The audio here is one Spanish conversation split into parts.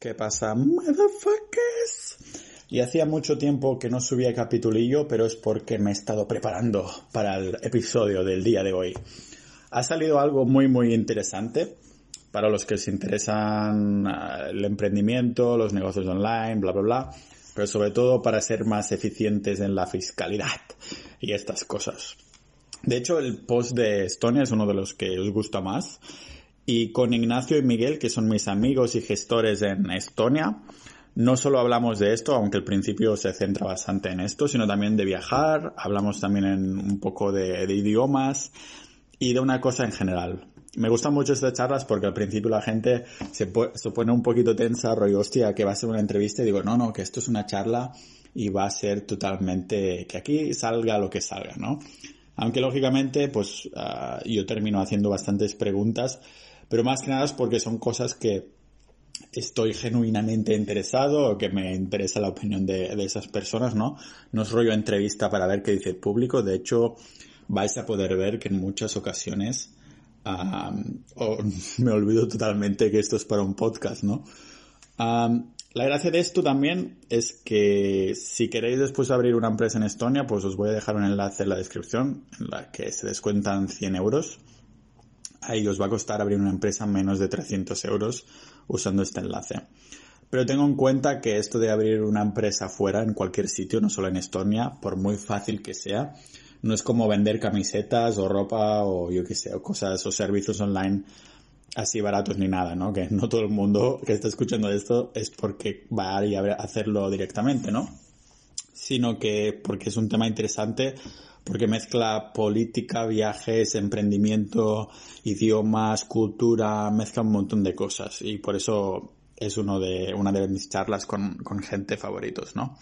¿Qué pasa, motherfuckers? Y hacía mucho tiempo que no subía capitulillo, pero es porque me he estado preparando para el episodio del día de hoy. Ha salido algo muy, muy interesante para los que se interesan ah, el emprendimiento, los negocios online, bla, bla, bla, pero sobre todo para ser más eficientes en la fiscalidad y estas cosas. De hecho, el post de Estonia es uno de los que os gusta más y con Ignacio y Miguel, que son mis amigos y gestores en Estonia, no solo hablamos de esto, aunque al principio se centra bastante en esto, sino también de viajar, hablamos también en un poco de, idiomas y de una cosa en general. Me gustan mucho estas charlas porque al principio la gente se, se pone un poquito tensa, rollo, hostia, que va a ser una entrevista y digo, no, no, que esto es una charla y va a ser totalmente, que aquí salga lo que salga, ¿no? Aunque lógicamente, pues uh, yo termino haciendo bastantes preguntas pero más que nada es porque son cosas que estoy genuinamente interesado o que me interesa la opinión de, de, esas personas, ¿no? No es rollo entrevista para ver qué dice el público, de hecho vais a poder ver que en muchas ocasiones um, oh, me olvido totalmente que esto es para un podcast, ¿no? Um, la gracia de esto también es que si queréis después abrir una empresa en Estonia, pues os voy a dejar un enlace en la descripción en la que se descuentan 100 euros ahí os va a costar abrir una empresa menos de 300 euros usando este enlace. Pero tengo en cuenta que esto de abrir una empresa fuera, en cualquier sitio, no solo en Estonia, por muy fácil que sea, no es como vender camisetas o ropa o yo qué sé, o cosas o servicios online así baratos ni nada, ¿no? Que no todo el mundo que está escuchando esto es porque va a hacerlo directamente, ¿no? Sino que porque es un tema interesante porque mezcla política, viajes, emprendimiento, idiomas, cultura, mezcla un montón de cosas y por eso es uno de, una de mis charlas con, con gente favoritos, ¿no?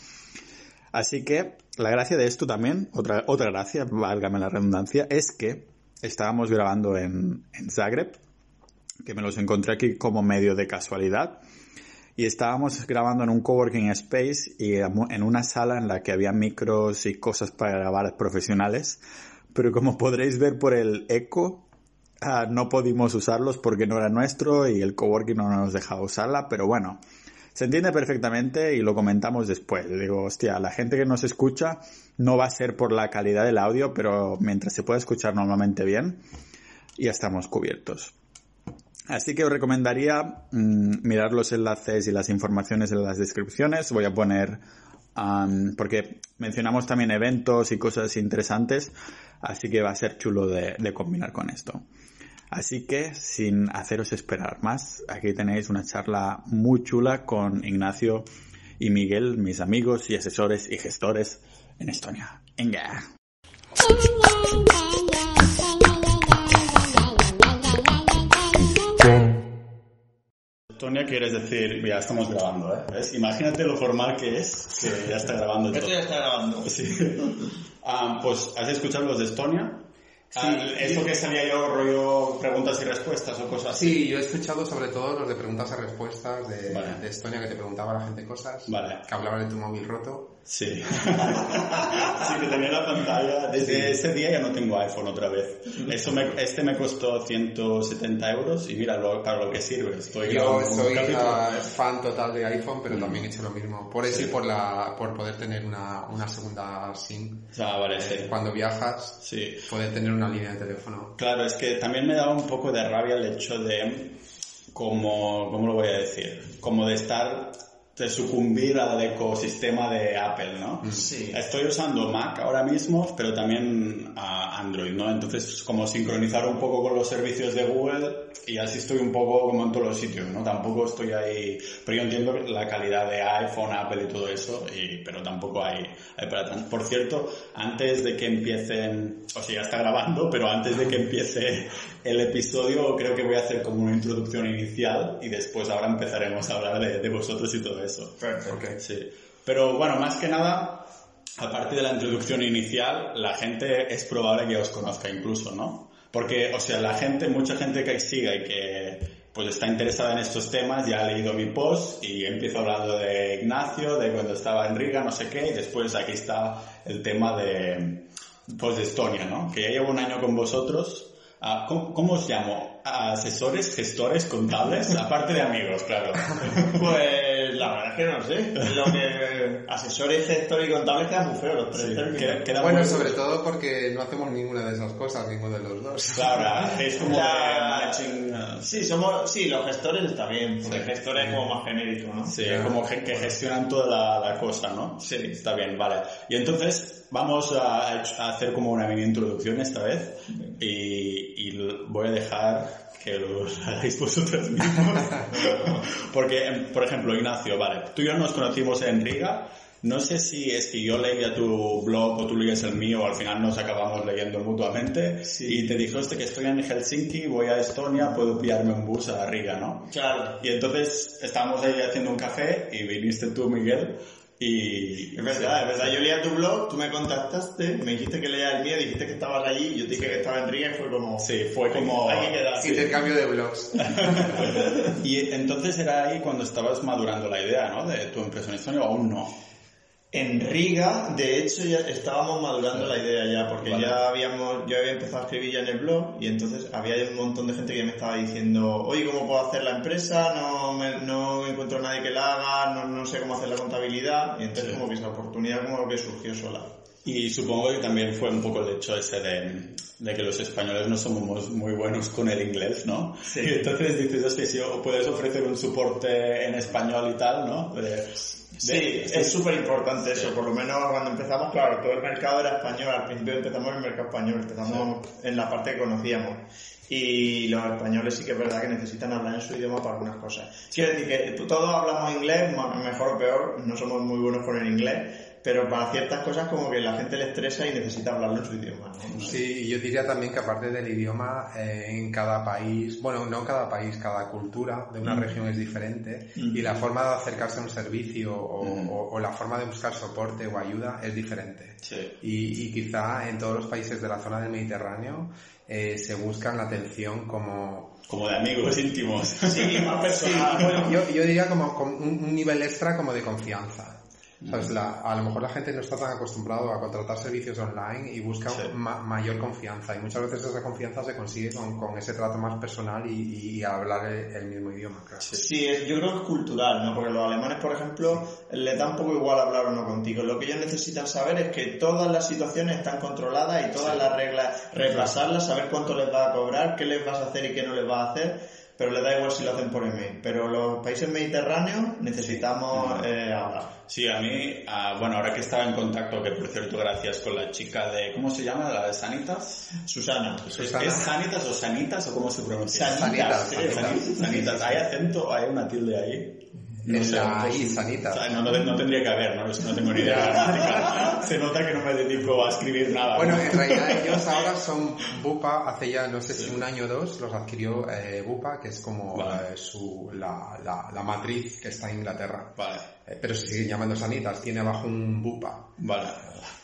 Así que la gracia de esto también, otra, otra gracia, válgame la redundancia, es que estábamos grabando en, en Zagreb, que me los encontré aquí como medio de casualidad, y estábamos grabando en un coworking space y en una sala en la que había micros y cosas para grabar profesionales, pero como podréis ver por el eco, uh, no pudimos usarlos porque no era nuestro y el coworking no nos dejaba usarla, pero bueno, se entiende perfectamente y lo comentamos después. Digo, hostia, la gente que nos escucha no va a ser por la calidad del audio, pero mientras se pueda escuchar normalmente bien, ya estamos cubiertos. Así que os recomendaría mmm, mirar los enlaces y las informaciones en las descripciones. Voy a poner, um, porque mencionamos también eventos y cosas interesantes, así que va a ser chulo de, de combinar con esto. Así que, sin haceros esperar más, aquí tenéis una charla muy chula con Ignacio y Miguel, mis amigos y asesores y gestores en Estonia. ¡Venga! Estonia quieres decir, ya estamos grabando, ¿eh? ¿Ves? Imagínate lo formal que es, que ya está grabando Esto ya está grabando. Sí. um, pues, ¿has escuchado los de Estonia? Sí, Ah, esto que salía yo rollo preguntas y respuestas o cosas así. Sí, yo he escuchado sobre todo los de preguntas y respuestas de, Vale. de Estonia, que te preguntaba la gente cosas, Vale. que hablaban de tu móvil roto. Sí. sí, que tenía la pantalla. Desde ese día ya no tengo iPhone otra vez. Eso me, este me costó 170 euros y mira lo, para lo que sirve. Estoy Yo soy ah, fan total de iPhone, pero también he hecho lo mismo. Por eso Sí. y por, la, por poder tener una, una segunda SIM. Ah, vale, sí. Cuando viajas, Sí. poder tener una línea de teléfono. Claro, es que también me daba un poco de rabia el hecho de, como, ¿cómo lo voy a decir? Como de estar, de sucumbir al ecosistema de Apple, ¿no? Sí. Estoy usando Mac ahora mismo, pero también a Android, ¿no? Entonces, como sincronizar un poco con los servicios de Google y así estoy un poco como en todos los sitios, ¿no? Tampoco estoy ahí, pero yo entiendo la calidad de iPhone, Apple y todo eso, y, pero tampoco hay, hay para tanto. Por cierto, antes de que empiecen, o sea, ya está grabando, pero antes de que empiece el episodio, creo que voy a hacer como una introducción inicial y después ahora empezaremos a hablar de, de vosotros y todo eso. Perfecto. Ok. Sí. Pero bueno, más que nada, aparte de la introducción inicial, la gente es probable que os conozca incluso, ¿no? Porque, o sea, la gente, mucha gente que siga y que pues está interesada en estos temas ya ha leído mi post y empiezo hablando de Ignacio, de cuando estaba en Riga, no sé qué, y después aquí está el tema de, pues de Estonia, ¿no? Que ya llevo un año con vosotros, ¿cómo, ¿Cómo os llamo? ¿Asesores, gestores, contables? Aparte de amigos, claro. Pues la verdad es que no sé. Lo que asesores, gestores y contables quedan muy feos los tres. Sí, queda- queda Bueno, muy- sobre todo porque no hacemos ninguna de esas cosas, ninguno de los dos. Claro, es como La- de Sí, somos, sí, los gestores está bien, porque Sí. gestores es como más genérico, ¿no? Sí, como que, gestionan toda la, la cosa, ¿no? Sí. Está bien, vale. Y entonces vamos a, a hacer como una mini introducción esta vez y, voy a dejar que lo hagáis vosotros mismos. Porque, em, por ejemplo, Ignacio, vale, tú y yo nos conocimos en Riga. No sé si es que yo leía tu blog o tú leías el mío al final nos acabamos leyendo mutuamente y te dijiste que estoy en Helsinki, voy a Estonia, puedo pillarme un bus a Riga, ¿no? Claro. Y entonces estábamos ahí haciendo un café y viniste tú, Miguel, y... Es verdad, es verdad. Yo leía tu blog, tú me contactaste, me dijiste que leía el mío, dijiste que estabas allí, yo te dije que estaba en Riga y fue como... Sí, fue como... Hay que quedar. Intercambio de blogs. Y entonces era ahí cuando estabas madurando la idea, ¿no? De tu empresa en Estonia o aún no. En Riga, de hecho, ya estábamos madurando la idea ya, porque Vale. ya habíamos, yo había empezado a escribir ya en el blog y entonces había un montón de gente que me estaba diciendo, oye, ¿cómo puedo hacer la empresa? No, me, no encuentro a nadie que la haga, no, no sé cómo hacer la contabilidad y entonces Sí. como que esa oportunidad como que surgió sola. Y supongo que también fue un poco el hecho ese de, de que los españoles no somos muy buenos con el inglés, ¿no? Sí. Y entonces dices, hostia, si o puedes ofrecer un soporte en español y tal, ¿no? De- Sí, es súper importante eso, por lo menos cuando empezamos, claro, todo el mercado era español, al principio empezamos en el mercado español, empezamos en la parte que conocíamos. Y los españoles sí que es verdad que necesitan hablar en su idioma para algunas cosas. Quiero decir que todos hablamos inglés, mejor o peor, no somos muy buenos con el inglés, pero para ciertas cosas como que la gente le estresa y necesita hablarlo en su idioma. ¿no? Sí, y yo diría también que aparte del idioma, eh, en cada país, bueno, no cada país, cada cultura de una región es diferente y la forma de acercarse a un servicio o, o- o la forma de buscar soporte o ayuda es diferente. Sí. Y, y quizá en todos los países de la zona del Mediterráneo eh, se buscan la atención como... Como de amigos íntimos. Sí, más Sí, personal. bueno, yo, yo diría como, como un, un nivel extra como de confianza. ¿Sabes? La- a lo mejor la gente no está tan acostumbrado a contratar servicios online y busca Sí. ma- mayor confianza y muchas veces esa confianza se consigue con, con ese trato más personal y, y- hablar el, el mismo idioma. Claro. Sí, yo creo que es cultural, ¿no? Porque los alemanes, por ejemplo, les da un poco igual hablar o no contigo. Lo que ellos necesitan saber es que todas las situaciones están controladas y todas las reglas, repasarlas, saber cuánto les va a cobrar, qué les vas a hacer y qué no les vas a hacer, pero les da igual si lo hacen por email. Pero los países mediterráneos necesitamos eh, hablar. Sí, a mí, ah, bueno, ahora que estaba en contacto, que por cierto, gracias con la chica de, ¿cómo se llama? ¿La de Sanitas? Susana. Susana. ¿Es Sanitas o Sanitas o cómo se pronuncia? Sanitas, Sanitas, sí. Sanitas. Sanitas. ¿Hay acento? ¿Hay una tilde ahí? En sé, la I, o sea, no, no, no tendría que haber, ¿no? No tengo ni idea. Se nota que no me dedico a escribir nada. Bueno, ¿no? en realidad ellos ahora son Bupa, hace ya no sé si un año o dos los adquirió eh, Bupa, que es como Vale. eh, su, la, la, la matriz que está en Inglaterra. Vale, Eh, pero se siguen llamando Sanitas, tiene abajo un Bupa. vale.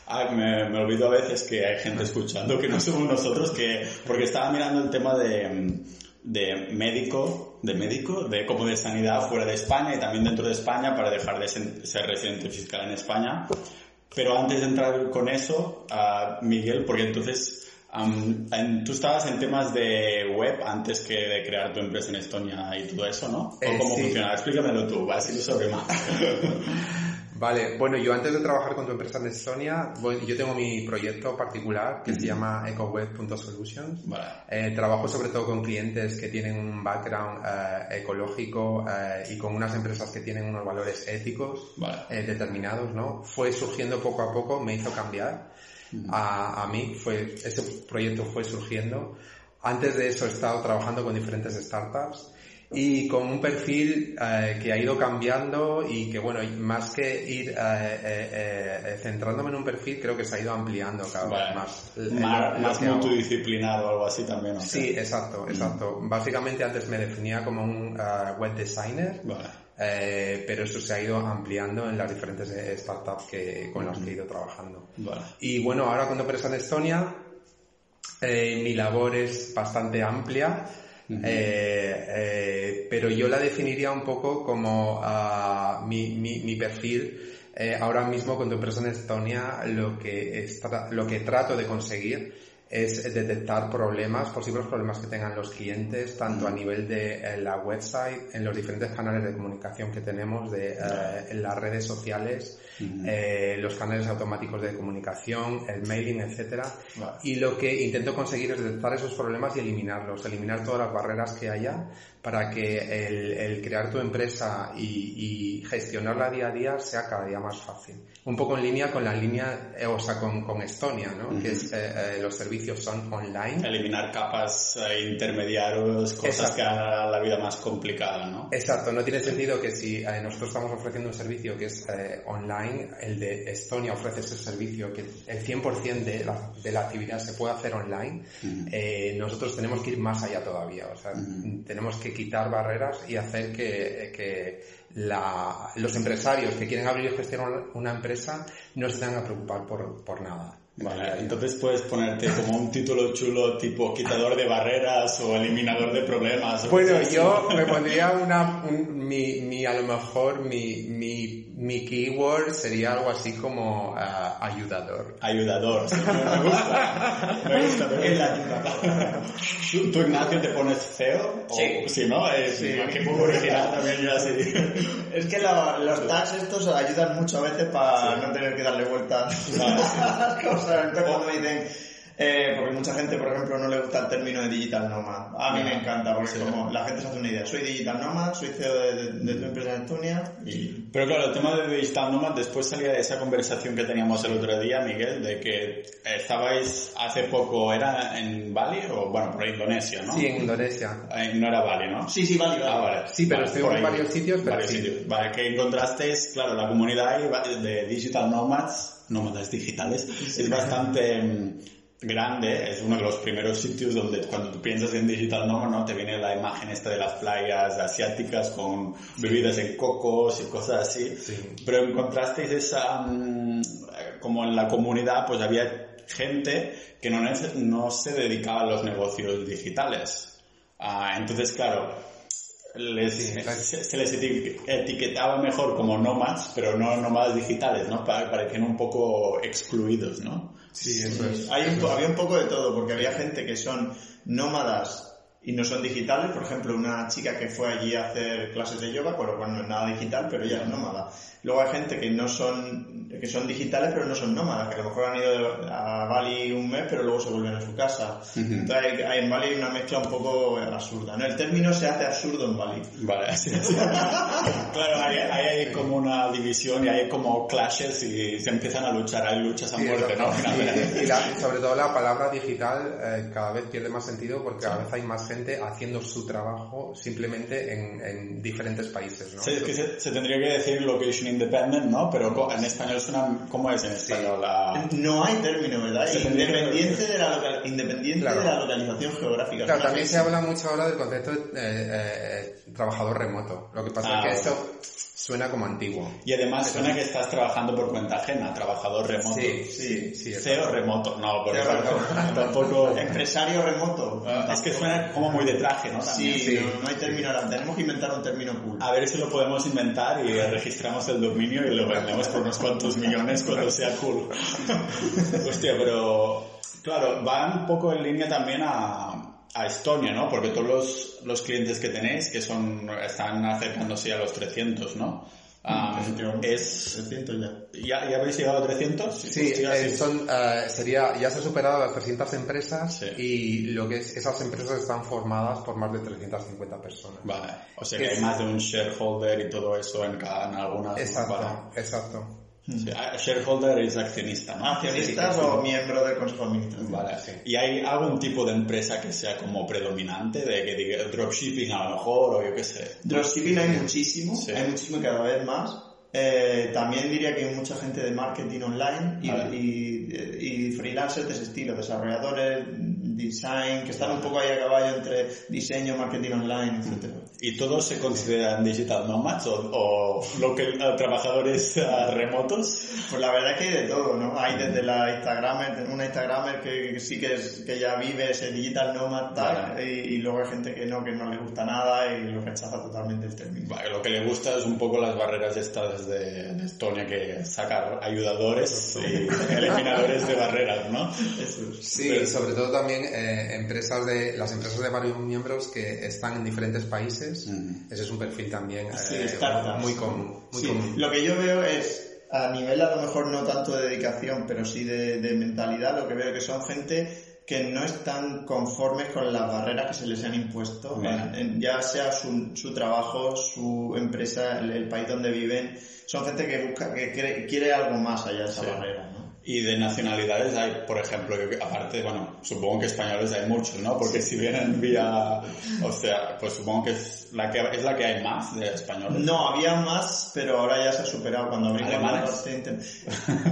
Ah, me, me olvido a veces que hay gente escuchando que no somos nosotros, que porque estaba mirando el tema de, de médico, de médico, de como de sanidad fuera de España y también dentro de España para dejar de ser residente fiscal en España. Pero antes de entrar con eso, ah, Miguel, porque entonces am, en- tú estabas en temas de web antes que de crear tu empresa en Estonia y todo eso, ¿no? ¿O Eh, cómo sí. funciona? Explícamelo tú, así lo sabré más. Vale, bueno, yo antes de trabajar con tu empresa Estonia, bueno, yo tengo mi proyecto particular que se llama ecoweb.solutions. vale. Eh, trabajo sobre todo con clientes que tienen un background eh, ecológico eh, y con unas empresas que tienen unos valores éticos Vale. eh, determinados, ¿no? Fue surgiendo poco a poco, me hizo cambiar a, a mí, fue, ese proyecto fue surgiendo. Antes de eso he estado trabajando con diferentes startups y con un perfil eh, que ha ido cambiando y que bueno, más que ir eh, eh, eh, centrándome en un perfil, creo que se ha ido ampliando cada vez más. eh, Más, multidisciplinar o algo así también. ¿o qué? Sí, exacto, exacto. Básicamente antes me definía como un eh, web designer, Vale. eh, pero eso se ha ido ampliando en las diferentes eh, startups que, con las que he ido trabajando. Vale. Y bueno, ahora cuando empresa en Estonia, eh, mi labor es bastante amplia, eh, eh, pero yo la definiría un poco como ah, mi, mi, mi perfil. eh, ahora mismo tu empresa en Estonia, lo que, lo que trato de conseguir es detectar problemas, posibles problemas que tengan los clientes, tanto a nivel de eh, la website, en los diferentes canales de comunicación que tenemos, de, eh, en las redes sociales, eh, los canales automáticos de comunicación, el mailing, etcétera. Y lo que intento conseguir es detectar esos problemas y eliminarlos, eliminar todas las barreras que haya para que el, crear tu empresa y, gestionarla día a día sea cada día más fácil. Un poco en línea con la línea, eh, o sea, con, Estonia, ¿no? Que es, eh, eh, los servicios son online. Eliminar capas intermediarios, cosas que hagan la vida más complicada, ¿no? Exacto, no tiene sentido que si nosotros estamos ofreciendo un servicio que es online, el de Estonia ofrece ese servicio que el 100% de la, de la actividad se puede hacer online, nosotros tenemos que ir más allá todavía, o sea, tenemos que quitar barreras y hacer que, que la, los empresarios que quieren abrir y gestionar una empresa no se tengan que preocupar por, por nada. Vale, entonces puedes ponerte como un título chulo tipo quitador de barreras o eliminador de problemas. Bueno, yo me pondría una, mi, mi, a lo mejor mi, mi, mi keyword sería algo así como uh, ayudador. Ayudador, sí, me gusta. Me gusta, me gusta. ¿Tú, Ignacio, te pones feo? Sí. sí, ¿no? Es, sí, qué poco original también yo así. Es que los tags estos ayudan mucho a veces para no tener que darle vuelta a las cosas. Entonces cuando dicen eh, porque mucha gente, por ejemplo, no le gusta el término de digital nomad. A mí me encanta, porque como la gente se hace una idea. Soy digital nomad, soy CEO de, tu empresa en Estonia y... Pero claro, el tema de digital nomad, después salía de esa conversación que teníamos el otro día, Miguel, de que estabais hace poco, ¿era en Bali o, bueno, por Indonesia, no? Sí, en Indonesia. Eh, no era Bali, ¿no? Sí, sí, Bali, Ah, vale. Sí, pero estoy en varios sitios, pero varios sitios. Vale, que encontrasteis, claro, la comunidad de digital nomads, nómadas digitales, es bastante mm, grande, es uno de los primeros sitios donde cuando tú piensas en digital nomad, ¿no? Te viene la imagen esta de las playas asiáticas con bebidas en cocos y cosas así. Pero encontrasteis esa, mm, como en la comunidad, pues había gente que no, no se dedicaba a los negocios digitales. Ah, entonces, claro, se, les etiquetaba mejor como nómadas, pero no nómadas digitales, ¿no? Parecían un poco excluidos, ¿no? Sí, eso es. Hay un, había un poco de todo, porque había gente que son nómadas y no son digitales. Por ejemplo, una chica que fue allí a hacer clases de yoga, con lo cual no es nada digital, pero ella es nómada. Luego hay gente que no son, que son digitales, pero no son nómadas, que a lo mejor han ido a Bali un mes, pero luego se vuelven a su casa. Entonces hay, en Bali hay una mezcla un poco absurda. ¿no? El término se hace absurdo en Bali. Vale, sí, claro, hay, hay, como una división y hay como clashes y se empiezan a luchar, hay luchas a muerte, ¿no? Y, sobre todo la palabra digital eh, cada vez pierde más sentido porque cada vez hay más gente haciendo su trabajo simplemente en, en diferentes países, ¿no? Sí, es que se, se tendría que decir location independent, ¿no? Pero en español suena, ¿cómo es en español? No hay término, ¿verdad? Independiente, de la, independiente de la localización geográfica. Claro, también se habla mucho ahora del concepto de eh, eh, trabajador remoto. Lo que pasa es que ah, eso suena como antiguo. Y además suena que estás trabajando por cuenta ajena, trabajador remoto. Sí, sí, sí. CEO remoto, no, por eso tampoco. Empresario remoto. Ah, es que suena como muy de traje, ¿no? Sí, sí. No, hay término ahora, tenemos que inventar un término cool. A ver si lo podemos inventar y registramos el dominio y lo vendemos por unos cuantos millones cuando sea cool. Hostia, pero claro, va un poco en línea también a a Estonia, ¿no? Porque todos los, los, clientes que tenéis, que son, están acercándose a los 300, ¿no? Um, es 300 ya. ya. habéis llegado a 300? Sí, eh, son, uh, sería, ya se han superado las 300 empresas y lo que es, esas empresas están formadas por más de 350 personas. Vale, o sea que hay más de un shareholder y todo eso en cada, en algunas. Exacto, exacto. Shareholder es accionista, ¿no? Accionista o miembro del consejo administrativo. Vale, sí. ¿Y hay algún tipo de empresa que sea como predominante, de que diga dropshipping a lo mejor, o yo qué sé? Dropshipping hay muchísimo, hay muchísimo cada vez más. Eh, también diría que hay mucha gente de marketing online y, y, freelancers de ese estilo, desarrolladores, design, que están un poco ahí a caballo entre diseño, marketing online, etc. ¿Y todos se consideran digital nomads o, o uh, trabajadores uh, remotos? Pues la verdad es que hay de todo, ¿no? Hay desde la Instagramer, una Instagramer que sí que, es, que ya vive ese digital nomad tal, y, y, luego hay gente que no, que no le gusta nada y lo rechaza totalmente el término. Vale, lo que le gusta es un poco las barreras estas de, de Estonia que sacar ayudadores y eliminadores de barreras, ¿no? Eso. Sí, Pero, sobre todo también eh, empresas de, las empresas de varios miembros que están en diferentes países. Mm. Ese es un perfil también sí, eh, muy común. Muy sí. común. Lo que yo veo es a nivel a lo mejor no tanto de dedicación, pero sí de, de mentalidad, lo que veo que son gente que no están conformes con las barreras que se les han impuesto, en, en, ya sea su, su, trabajo, su empresa, el, el, país donde viven, son gente que busca, que quiere, quiere algo más allá de esa sí. barrera, ¿no? Y de nacionalidades hay, por ejemplo, aparte, bueno, supongo que españoles hay muchos, ¿no? Porque si vienen vía, o sea, pues supongo que es la que, es la que hay más de españoles. No, había más, pero ahora ya se ha superado cuando parte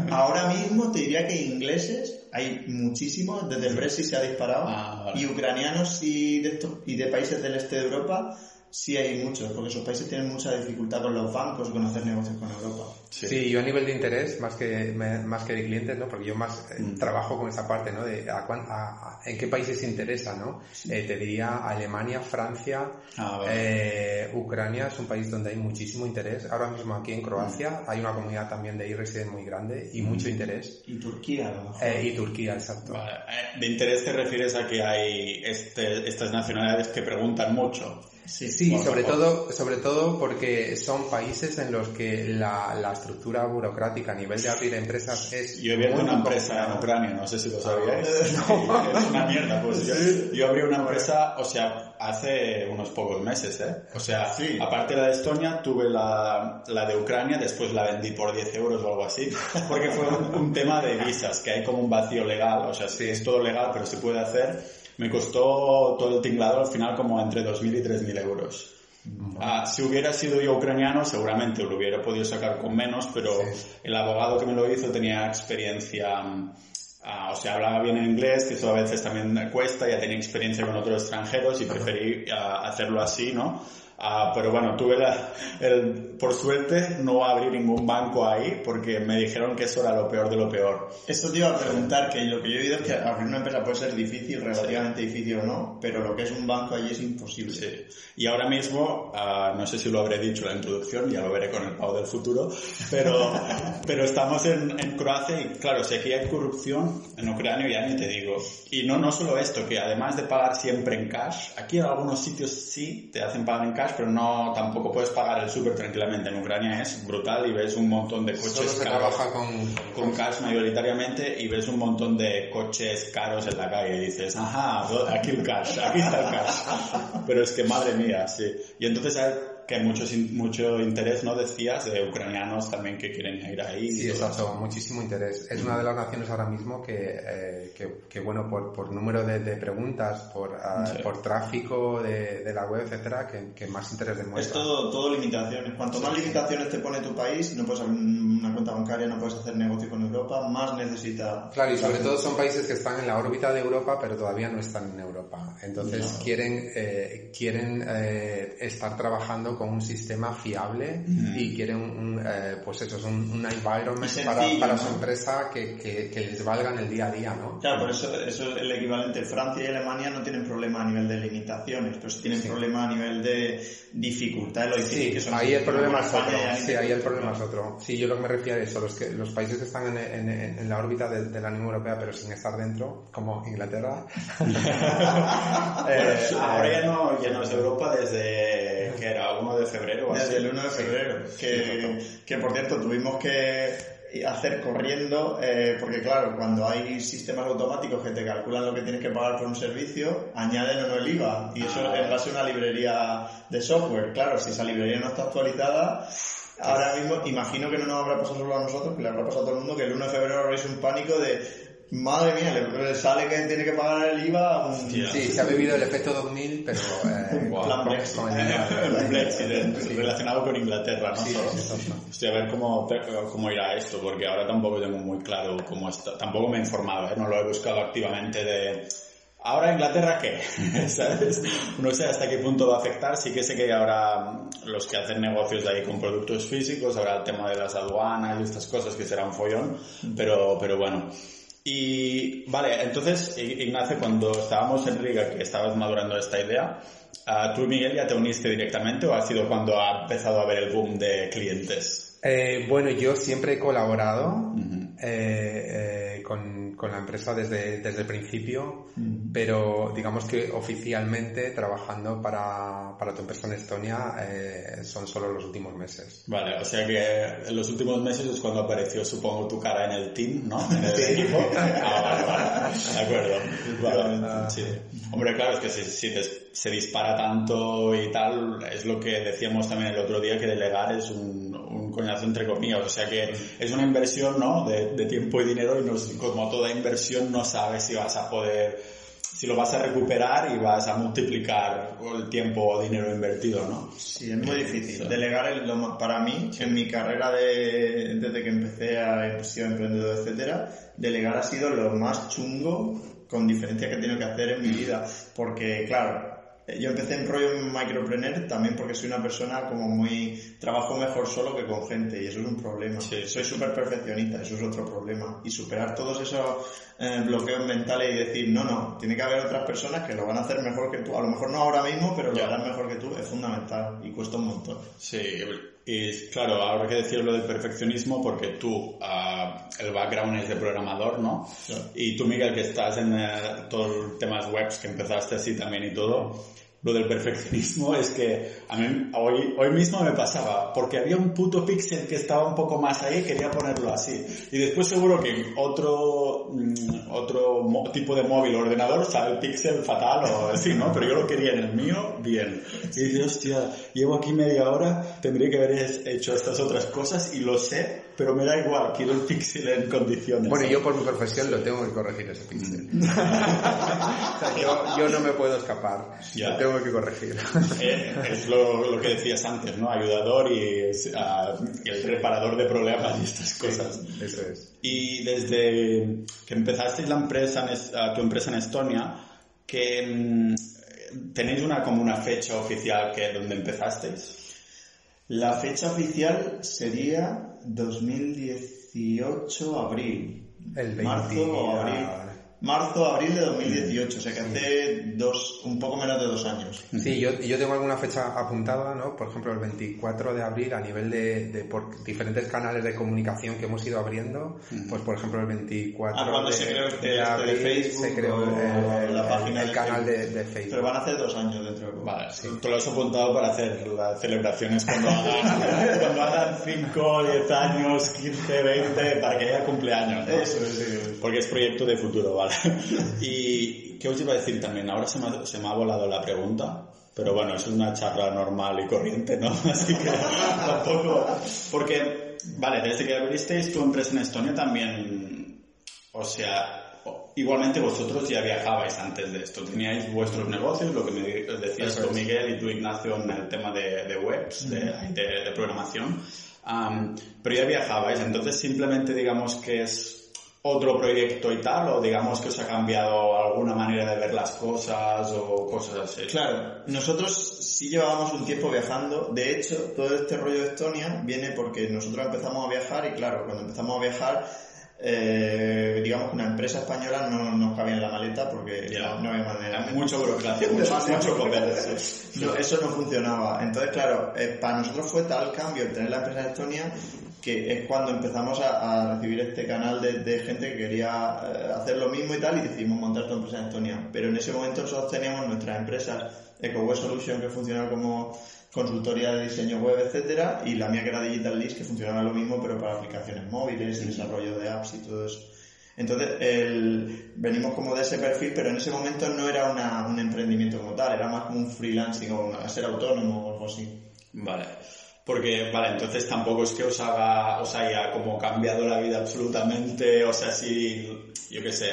Ahora mismo te diría que ingleses hay muchísimos, desde el Brexit se ha disparado, ah, vale. y ucranianos y de, estos, y de países del este de Europa sí hay muchos, porque esos países tienen mucha dificultad con los bancos con hacer negocios con Europa. Sí. sí, yo a nivel de interés, más que, más que de clientes, ¿no? Porque yo más eh, mm. trabajo con esa parte, ¿no? De a, a, a, en qué países interesa, ¿no? Sí. Eh, te diría Alemania, Francia, ah, vale. eh, Ucrania es un país donde hay muchísimo interés. Ahora mismo aquí en Croacia mm. hay una comunidad también de e muy grande y mm. mucho interés. Y Turquía, a lo mejor. Eh, y Turquía, exacto. Vale. De interés te refieres a que hay este, estas nacionalidades que preguntan mucho. Sí, sí bueno, sobre todo, sobre todo porque son países en los que la, la estructura burocrática a nivel de abrir empresas es. Yo he abierto una empresa en Ucrania, no sé si lo sabíais. No. es una mierda, pues yo, yo abrí una empresa, o sea, hace unos pocos meses, ¿eh? O sea, sí. aparte de la de Estonia, tuve la, la de Ucrania, después la vendí por 10 euros o algo así, porque fue un, un tema de visas, que hay como un vacío legal, o sea, sí, es todo legal, pero se puede hacer me costó todo el tinglado al final como entre 2.000 y 3.000 euros. Uh, ah, si hubiera sido yo ucraniano, seguramente lo hubiera podido sacar con menos, pero sí. el abogado que me lo hizo tenía experiencia, uh, o sea, hablaba bien en inglés, que eso a veces también cuesta, ya tenía experiencia con otros extranjeros y preferí uh, hacerlo así, ¿no? Uh, pero bueno, tuve la, el, por suerte no abrí ningún banco ahí porque me dijeron que eso era lo peor de lo peor. Esto te iba a preguntar, que lo que yo he oído es que abrir una empresa puede ser difícil, relativamente sí. difícil o no, pero lo que es un banco allí es imposible. Sí. Y ahora mismo, uh, no sé si lo habré dicho en la introducción, ya lo veré con el Pau del futuro, pero, pero estamos en, en, Croacia y claro, si aquí hay corrupción, en Ucrania ya ni te digo. Y no, no solo esto, que además de pagar siempre en cash, aquí en algunos sitios sí te hacen pagar en cash, pero no tampoco puedes pagar el súper tranquilamente. En Ucrania es brutal y ves un montón de coches Solo se caros trabaja con, con cash mayoritariamente y ves un montón de coches caros en la calle y dices, ajá, aquí el cash, aquí está el cash. Pero es que madre mía, sí. Y entonces que mucho, mucho interés, ¿no? Decías, de ucranianos también que quieren ir ahí. Sí, exacto, muchísimo interés. Es una de las naciones ahora mismo que, eh, que, que, bueno, por, por número de, de preguntas, por, uh, sí. por tráfico de, de, la web, etcétera, que, que más interés demuestra. Es todo, todo limitaciones. Cuanto más limitaciones te pone tu país, no puedes abrir una cuenta bancaria, no puedes hacer negocio con Europa, más necesita... Claro, y sobre todo son países que están en la órbita de Europa, pero todavía no están en Europa. Entonces no. quieren, eh, quieren eh, estar trabajando con un sistema fiable mm. y quieren un, eh, pues eso, es un, un environment sencillo, para, para ¿no? su empresa que, que, que, les valga en el día a día, ¿no? Claro, por eso, eso es el equivalente. Francia y Alemania no tienen problema a nivel de limitaciones, pero tienen sí. problema a nivel de dificultad. Lo sí, que son ahí el problema es otro. Sí, ahí el problema es otro. Sí, yo lo que me refiero a eso, los, que, los países que están en, en, en la órbita de, de, la Unión Europea pero sin estar dentro, como Inglaterra. eh, ahora ya no, ya no es Europa desde que era 1 de febrero. Desde el 1 de febrero. Sí. Que, que, por cierto tuvimos que hacer corriendo, eh, porque claro, cuando hay sistemas automáticos que te calculan lo que tienes que pagar por un servicio, añaden o no el IVA. Y eso ah. es base a una librería de software. Claro, si esa librería no está actualizada, ahora mismo imagino que no nos habrá pasado solo a nosotros, que le habrá pasado a todo el mundo, que el 1 de febrero habréis un pánico de Madre mía, le sale que tiene que pagar el IVA. Un... Sí, se ha vivido el efecto 2000, pero eh, wow. plan Brexit. El Brexit sí. relacionado con Inglaterra, ¿no? Sí, sí, Hostia, a ver cómo, cómo irá esto, porque ahora tampoco tengo muy claro cómo está. Tampoco me he informado, ¿eh? no lo he buscado activamente de Ahora Inglaterra, ¿qué? ¿Sabes? No sé hasta qué punto va a afectar. Sí que sé que ahora los que hacen negocios ahí con productos físicos, ahora el tema de las aduanas y estas cosas que será un follón, pero, pero bueno. Y vale, entonces Ignacio, cuando estábamos en Riga, que estabas madurando esta idea, ¿tú Miguel ya te uniste directamente o ha sido cuando ha empezado a haber el boom de clientes? Eh, bueno, yo siempre he colaborado eh, eh, con, con, la empresa desde, desde el principio, pero digamos que oficialmente trabajando para, para tu empresa en Estonia eh, son solo los últimos meses. Vale, o sea que en los últimos meses es cuando apareció, supongo, tu cara en el team, ¿no? En el equipo. Ah, vale, vale. De acuerdo. Vale. Sí. Hombre, claro, es que si, si se dispara tanto y tal, es lo que decíamos también el otro día, que delegar es un coñazo entre comillas. O sea que es una inversión, ¿no? De, de tiempo y dinero y no, como toda inversión no sabes si vas a poder, si lo vas a recuperar y vas a multiplicar el tiempo o dinero invertido, ¿no? Sí, es muy difícil. Delegar es lo para mí, en mi carrera de, desde que empecé a ser emprendedor, etcétera, delegar ha sido lo más chungo con diferencia que he tenido que hacer en mi vida. Porque, claro, eh, yo empecé en rollo micropreneur también porque soy una persona como muy... Trabajo mejor solo que con gente y eso es un problema. Soy súper perfeccionista, eso es otro problema. Y superar todos esos eh, bloqueos mentales y decir, no, no, tiene que haber otras personas que lo van a hacer mejor que tú. A lo mejor no ahora mismo, pero lo harán mejor que tú. Es fundamental y cuesta un montón. Sí, y claro, ahora que decir lo del perfeccionismo porque tú, uh, el background es de programador, ¿no? Y tú, Miguel, que estás en uh, todos los temas webs, que empezaste así también y todo, lo del perfeccionismo es que a mí hoy, hoy mismo me pasaba, porque había un puto píxel que estaba un poco más ahí, quería ponerlo así. Y después seguro que otro, mm, otro tipo de móvil o ordenador sale el píxel fatal o así, ¿no? Pero yo lo quería en el mío, bien. Y dices, hostia, llevo aquí media hora, tendría que haber hecho estas otras cosas y lo sé, pero me da igual, quiero el píxel en condiciones. Bueno, yo por mi profesión lo tengo que corregir ese píxel. yo, yo, no me puedo escapar. Ya. Lo tengo que corregir. Eh, es lo, lo, que decías antes, ¿no? Ayudador y uh, el reparador de problemas y estas cosas. Sí, eso es. Y desde que empezasteis la empresa, en, tu empresa en Estonia, que um, tenéis una como una fecha oficial que donde empezasteis. La fecha oficial sería 2018 abril. El 20 marzo o abril marzo, abril de 2018, o sea que hace dos, un poco menos de dos años. Sí, yo, yo tengo alguna fecha apuntada, ¿no? Por ejemplo, el 24 de abril a nivel de, de por diferentes canales de comunicación que hemos ido abriendo, pues por ejemplo el 24 ah, cuando de, se creó este, de, abril, de Facebook se creó el, la página el, el canal de, de, Facebook. Pero van a hacer dos años dentro de poco. Vale, sí. Tú lo has apuntado para hacer las celebraciones cuando hagan, cuando hagan 5, 10 años, 15, 20, para que haya cumpleaños, ¿no? Eso es, sí. Porque es proyecto de futuro, ¿vale? y qué os iba a decir también, ahora se me, ha, se me ha volado la pregunta, pero bueno, es una charla normal y corriente, ¿no? Así que tampoco... Porque, vale, desde que abristeis tu empresa en Estonia también, o sea, igualmente vosotros ya viajabais antes de esto, teníais vuestros negocios, lo que me decías tú Miguel y tú Ignacio en el tema de, de webs, de, de, de programación, um, pero ya viajabais, entonces simplemente digamos que es otro proyecto y tal, o digamos que os ha cambiado alguna manera de ver las cosas o cosas así? Claro, nosotros sí llevábamos un tiempo viajando, de hecho, todo este rollo de Estonia viene porque nosotros empezamos a viajar y claro, cuando empezamos a viajar, eh, digamos que una empresa española no nos cabía en la maleta porque Ya. no, había manera. Mucha burocracia, mucho, mucho papel. papel. No, eso no funcionaba. Entonces, claro, eh, para nosotros fue tal cambio el tener la empresa en Estonia que es cuando empezamos a, a recibir este canal de, de gente que quería eh, hacer lo mismo y tal y decidimos montar tu empresa en Estonia. Pero en ese momento nosotros teníamos nuestras empresas EcoWeb Solution que funcionaba como consultoría de diseño web, etcétera, y la mía que era Digital List que funcionaba lo mismo pero para aplicaciones móviles y desarrollo de apps y todo eso. Entonces, el, venimos como de ese perfil, pero en ese momento no era una, un emprendimiento como tal, era más como un freelancing o una- ser autónomo o algo así. Vale. Porque, vale, entonces tampoco es que os haga, os haya como cambiado la vida absolutamente, o sea, si, yo qué sé,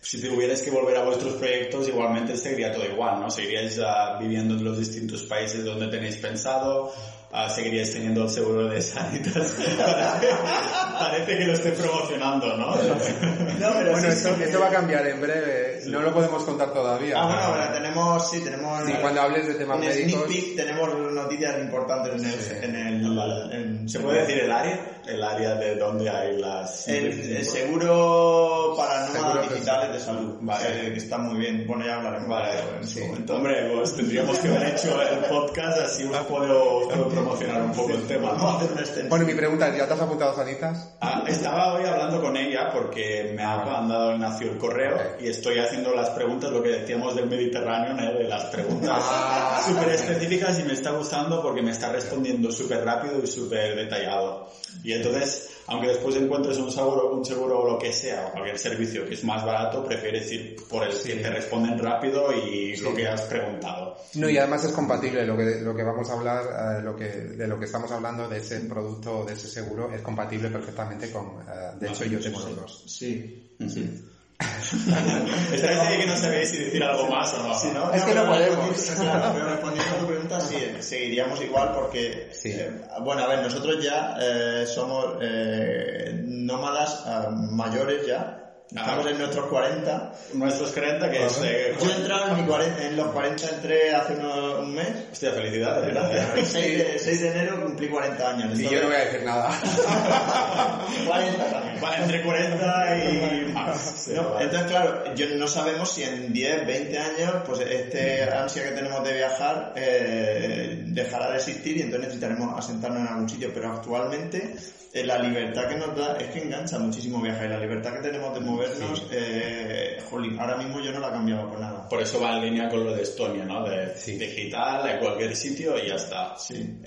si tuvierais que volver a vuestros proyectos, igualmente seguiría todo igual, ¿no? Seguiríais uh, viviendo en los distintos países donde tenéis pensado, uh, seguiríais teniendo el seguro de Sanitas. Parece que lo estoy promocionando, ¿no? no pero bueno, esto, esto, va a cambiar en breve. No lo podemos contar todavía. Ah, bueno, ahora tenemos, sí, tenemos... Sí, cuando hables de temas médicos... Sneak tenemos noticias importantes en el... En el en, ¿Se puede decir el área? El área de donde hay las... El, seguro para nómadas digitales de salud. Vale. que está muy bien. Bueno, ya hablaremos. Vale, en sí. momento. Hombre, pues tendríamos que haber hecho el podcast así puedo, puedo promocionar un poco el tema. ¿no? Bueno, mi pregunta es, ¿ya te has apuntado a Sanitas? Ah, estaba hoy hablando con ella porque me ha mandado Ignacio el correo y estoy haciendo las preguntas, lo que decíamos del Mediterráneo, ¿no? de las preguntas ah. súper específicas y me está gustando porque me está respondiendo súper rápido y súper detallado. Y entonces, aunque después encuentres un seguro, un seguro o lo que sea, o cualquier servicio que es más barato, prefieres ir por el que te responden rápido y lo que has preguntado. No, y además es compatible lo que, lo que vamos a hablar, eh, lo que, de lo que estamos hablando de ese producto, de ese seguro, es compatible perfectamente con, eh, de hecho yo tengo los dos. Sí, sí. Estáis ahí que no sabéis si decir algo más o no. Si no es que no podemos. Claro, pero respondiendo a tu pregunta, sí, seguiríamos igual porque, sí. eh, bueno, a ver, nosotros ya eh, somos eh, nómadas uh, mayores ya, Estamos en nuestros 40. Nuestros 40, que es... Eh, Yo he entrado en, 40, en, los 40, entré hace uno, un mes. Hostia, felicidades, gracias. El 6 de, 6 de enero cumplí 40 años. Entonces... Y yo no voy a decir nada. 40 también. Entre 40 y más. No, entonces, claro, yo no sabemos si en 10, 20 años, pues este ansia que tenemos de viajar eh, dejará de existir y entonces necesitaremos asentarnos en algún sitio. Pero actualmente la libertad que nos da es que engancha muchísimo viajar y la libertad que tenemos de movernos, eh, jolín, ahora mismo yo no la he cambiado por nada. Por eso va en línea con lo de Estonia, ¿no? De digital, de cualquier sitio y ya está. Sí.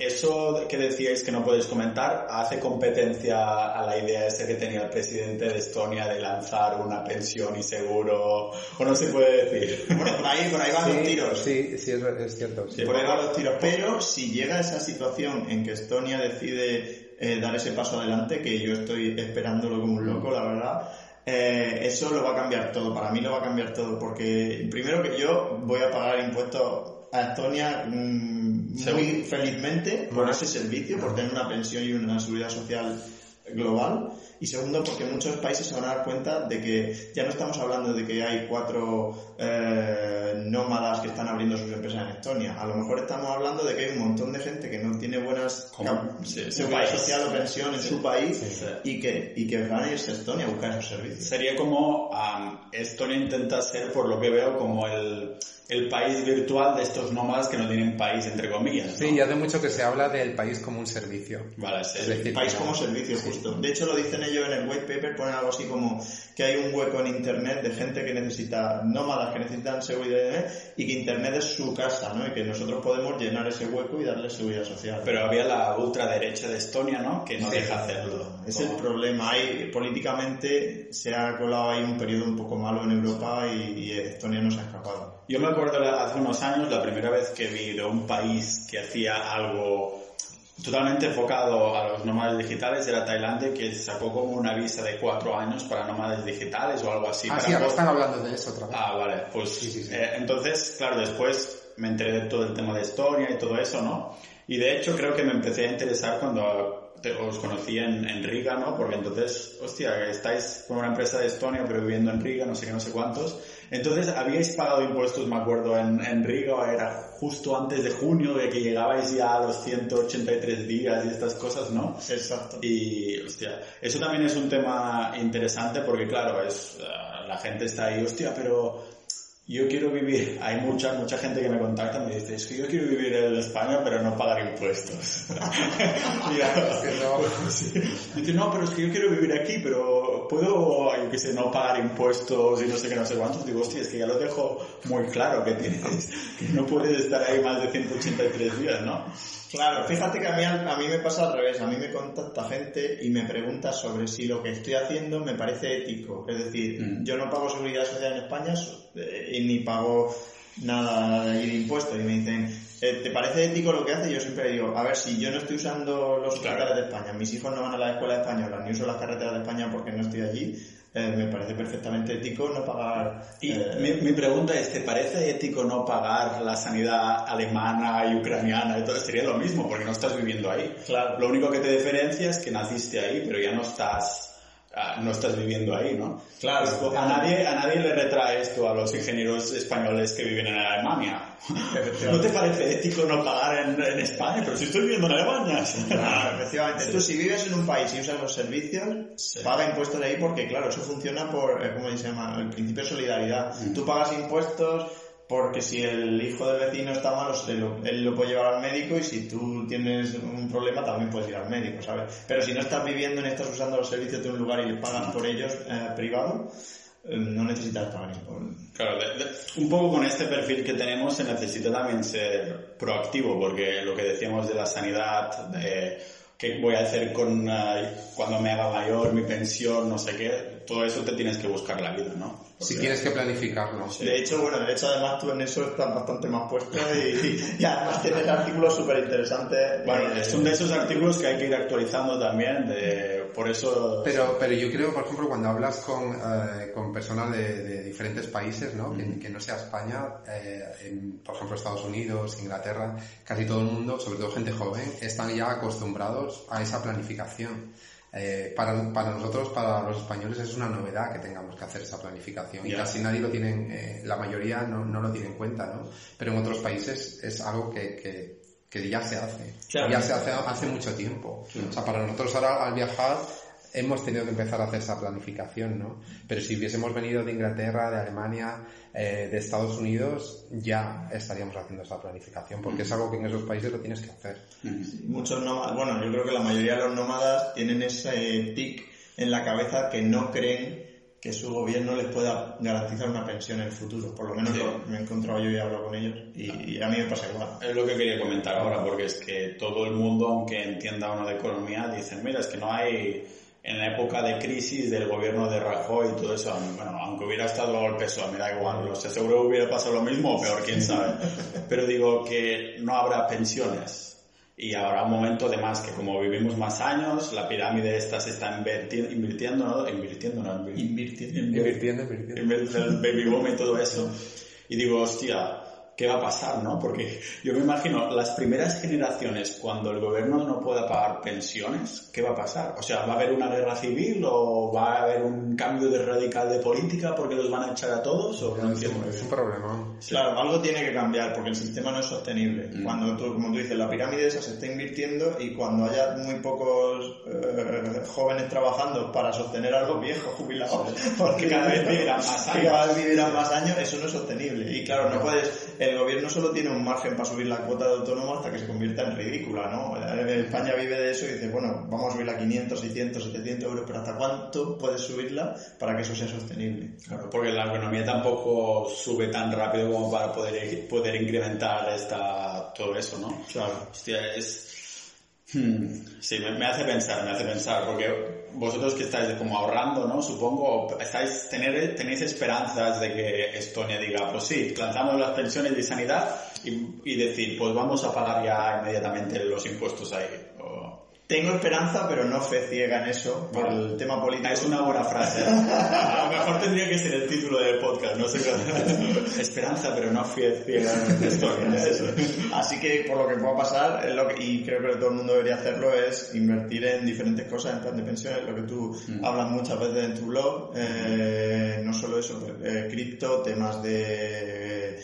eso que decíais que no podéis comentar, ¿hace competencia a la idea esa que tenía el presidente de Estonia de lanzar una pensión y seguro? ¿O no se puede decir? Bueno, por ahí, por ahí van los tiros. Sí, sí, es, cierto. por ahí van los tiros. Pero si llega esa situación en que Estonia decide eh, dar ese paso adelante, que yo estoy esperándolo como un loco, la verdad. Eh, eso lo va a cambiar todo, para mí lo va a cambiar todo, porque primero que yo voy a pagar impuestos a Estonia mmm, muy felizmente por ese servicio, por tener una pensión y una seguridad social global. Y segundo porque muchos países se van a dar cuenta de que ya no estamos hablando de que hay cuatro eh, nómadas que están abriendo sus empresas en Estonia. A lo mejor estamos hablando de que hay un montón de gente que no tiene buenas seguridad social o pensión en su país y que y que van a irse a Estonia a buscar esos servicios. Sería como Estonia intenta ser por lo que veo como el el país virtual de estos nómadas que no tienen país, entre comillas. ¿no? Sí, y hace mucho que se habla del país como un servicio. Vale, sí. Es decir, país como servicio, justo. De hecho, lo dicen ellos en el white paper, ponen algo así como que hay un hueco en Internet de gente que necesita, nómadas que necesitan seguridad y que Internet es su casa, ¿no? Y que nosotros podemos llenar ese hueco y darle seguridad social. Pero había la ultraderecha de Estonia, ¿no? Que no deja hacerlo. Es el problema. Hay, políticamente se ha colado ahí un periodo un poco malo en Europa y, y Estonia no se ha escapado. Yo me acuerdo hace unos años, la primera vez que vi de un país que hacía algo totalmente enfocado a los nómadas digitales era Tailandia, que sacó como una visa de cuatro años para nómadas digitales o algo así. Ah, sí, ahora están hablando de eso otra vez. Ah, vale, pues sí, eh, entonces, claro, después me enteré de todo el tema de Estonia y todo eso, ¿no? Y de hecho creo que me empecé a interesar cuando os conocí en, en, Riga, ¿no? Porque entonces, hostia, estáis con una empresa de Estonia pero viviendo en Riga, no sé qué, no sé cuántos. Entonces, ¿habíais pagado impuestos, me acuerdo, en, en Riga? Era justo antes de junio, de que llegabais ya a los 183 días y estas cosas, ¿no? Exacto. Y, hostia, eso también es un tema interesante porque, claro, es, uh, la gente está ahí, hostia, pero yo quiero vivir, hay mucha, mucha gente que me contacta y me dice, es que yo quiero vivir en España pero no pagar impuestos. Dice, no, pero es que yo quiero vivir aquí, pero puedo, yo qué sé, no pagar impuestos y no sé qué, no sé cuántos. Digo, hostia, es que ya lo dejo muy claro que tienes, que no puedes estar ahí más de 183 días, ¿no? Claro, fíjate que a mí, a mí me pasa al revés, a mí me contacta gente y me pregunta sobre si lo que estoy haciendo me parece ético. Es decir, mm. yo no pago seguridad social en España eh, y ni pago nada de impuestos y me dicen, eh, ¿te parece ético lo que hace? Yo siempre digo, a ver, si yo no estoy usando los hospitales de España, mis hijos no van a la escuela española, ni uso las carreteras de España porque no estoy allí, eh, me parece perfectamente ético no pagar... Y eh, mi, mi, pregunta es, ¿te parece ético no pagar la sanidad alemana y ucraniana? Entonces sería lo mismo, porque no estás viviendo ahí. Claro. Lo único que te diferencia es que naciste ahí, pero ya no estás... Uh, no estás viviendo ahí, ¿no? Claro. Pues, a, nadie, a nadie le retrae esto a los ingenieros españoles que viven en Alemania. ¿No te parece ético no pagar en, en España? Pero si estoy viviendo en Alemania. Claro, efectivamente. Tú si vives en un país y usas los servicios, sí. paga impuestos ahí porque, claro, eso funciona por, eh, ¿cómo se llama? El principio de solidaridad. Mm. Tú pagas impuestos porque si el hijo del vecino está malo, él lo puede llevar al médico y si tú tienes un problema también puedes ir al médico, ¿sabes? Pero si no estás viviendo ni estás usando los servicios de un lugar y le pagas por ellos eh, privado, eh, no necesitas pagar. Claro, de, de, un poco con este perfil que tenemos se necesita también ser proactivo, porque lo que decíamos de la sanidad, de qué voy a hacer con uh, cuando me haga mayor, mi pensión, no sé qué, todo eso te tienes que buscar la vida, ¿no? Si tienes que planificarlo. De hecho, bueno, de hecho además tú en eso estás bastante más puesto y, y además tienes artículos súper interesantes. Bueno, eh, son de esos artículos que hay que ir actualizando también, de, por eso... Pero, pero yo creo, por ejemplo, cuando hablas con, eh, con personas de, de, diferentes países, ¿no? Mm. Que, que, no sea España, eh, en, por ejemplo, Estados Unidos, Inglaterra, casi todo el mundo, sobre todo gente joven, están ya acostumbrados a esa planificación. Eh, para, para nosotros, para los españoles, es una novedad que tengamos que hacer esa planificación. Yeah. Y casi nadie lo tiene, eh, la mayoría no, no, lo tiene en cuenta, ¿no? Pero en otros países es algo que, que, que ya se hace. Claro. Ya se hace hace mucho tiempo. O sea, para nosotros ahora al viajar hemos tenido que empezar a hacer esa planificación, ¿no? Pero si hubiésemos venido de Inglaterra, de Alemania, eh, de Estados Unidos, ya estaríamos haciendo esa planificación, porque es algo que en esos países lo tienes que hacer. Sí, muchos nómadas, bueno, yo creo que la mayoría de los nómadas tienen ese tic en la cabeza que no creen que su gobierno les pueda garantizar una pensión en el futuro. Por lo menos sí. lo, me he encontrado yo y he hablado con ellos y, y, a mí me pasa igual. Es lo que quería comentar ahora, porque es que todo el mundo, aunque entienda uno de economía, dicen, mira, es que no hay en la época de crisis del gobierno de Rajoy y todo eso, bueno, aunque hubiera estado el peso, me da igual, no sé, seguro hubiera pasado lo mismo o peor, quién sabe. Pero digo que no habrá pensiones y habrá un momento de más que como vivimos más años, la pirámide esta se está invirtiendo, invirtiendo ¿no? Invirtiendo, ¿no? Invirtiendo, invirtiendo, invirtiendo. El baby boom y todo eso. Y digo, hostia, ¿qué va a pasar, no? Porque yo me imagino, las primeras generaciones, cuando el gobierno no pueda pagar pensiones, ¿qué va a pasar? O sea, ¿va a haber una guerra civil o va a haber un cambio de radical de política porque los van a echar a todos? ¿O no es, un, es un problema. Claro, algo tiene que cambiar porque el sistema no es sostenible. Mm. Cuando tú, como tú dices, la pirámide esa se está invirtiendo y cuando haya muy pocos eh, jóvenes trabajando para sostener algo viejo, jubilados, porque cada vez vivirán más años. Cada vez vivirán más años, eso no es sostenible. Y claro, no puedes el gobierno solo tiene un margen para subir la cuota de autónomo hasta que se convierta en ridícula, ¿no? España vive de eso y dice, bueno, vamos a subirla a 500, 600, 700 euros, pero ¿hasta cuánto puedes subirla para que eso sea sostenible? Claro, porque la economía tampoco sube tan rápido como para poder, poder incrementar esta, todo eso, ¿no? Claro. Hostia, es... Hmm. Sí, me, hace pensar, me hace pensar, porque vosotros que estáis como ahorrando, ¿no? Supongo, estáis, tener, tenéis esperanzas de que Estonia diga, pues sí, lanzamos las pensiones de sanidad y, y decir, pues vamos a pagar ya inmediatamente los impuestos ahí. Tengo esperanza, pero no fe ciega en eso, por el tema político. Es una buena frase. a lo mejor tendría que ser el título del podcast, no sé qué. esperanza, pero no fe ciega en Estonia. Así que, por lo que pueda pasar, lo que, y creo que todo el mundo debería hacerlo, es invertir en diferentes cosas, en plan de pensiones, lo que tú mm. hablas muchas veces en tu blog. Eh, no solo eso, eh, cripto, temas de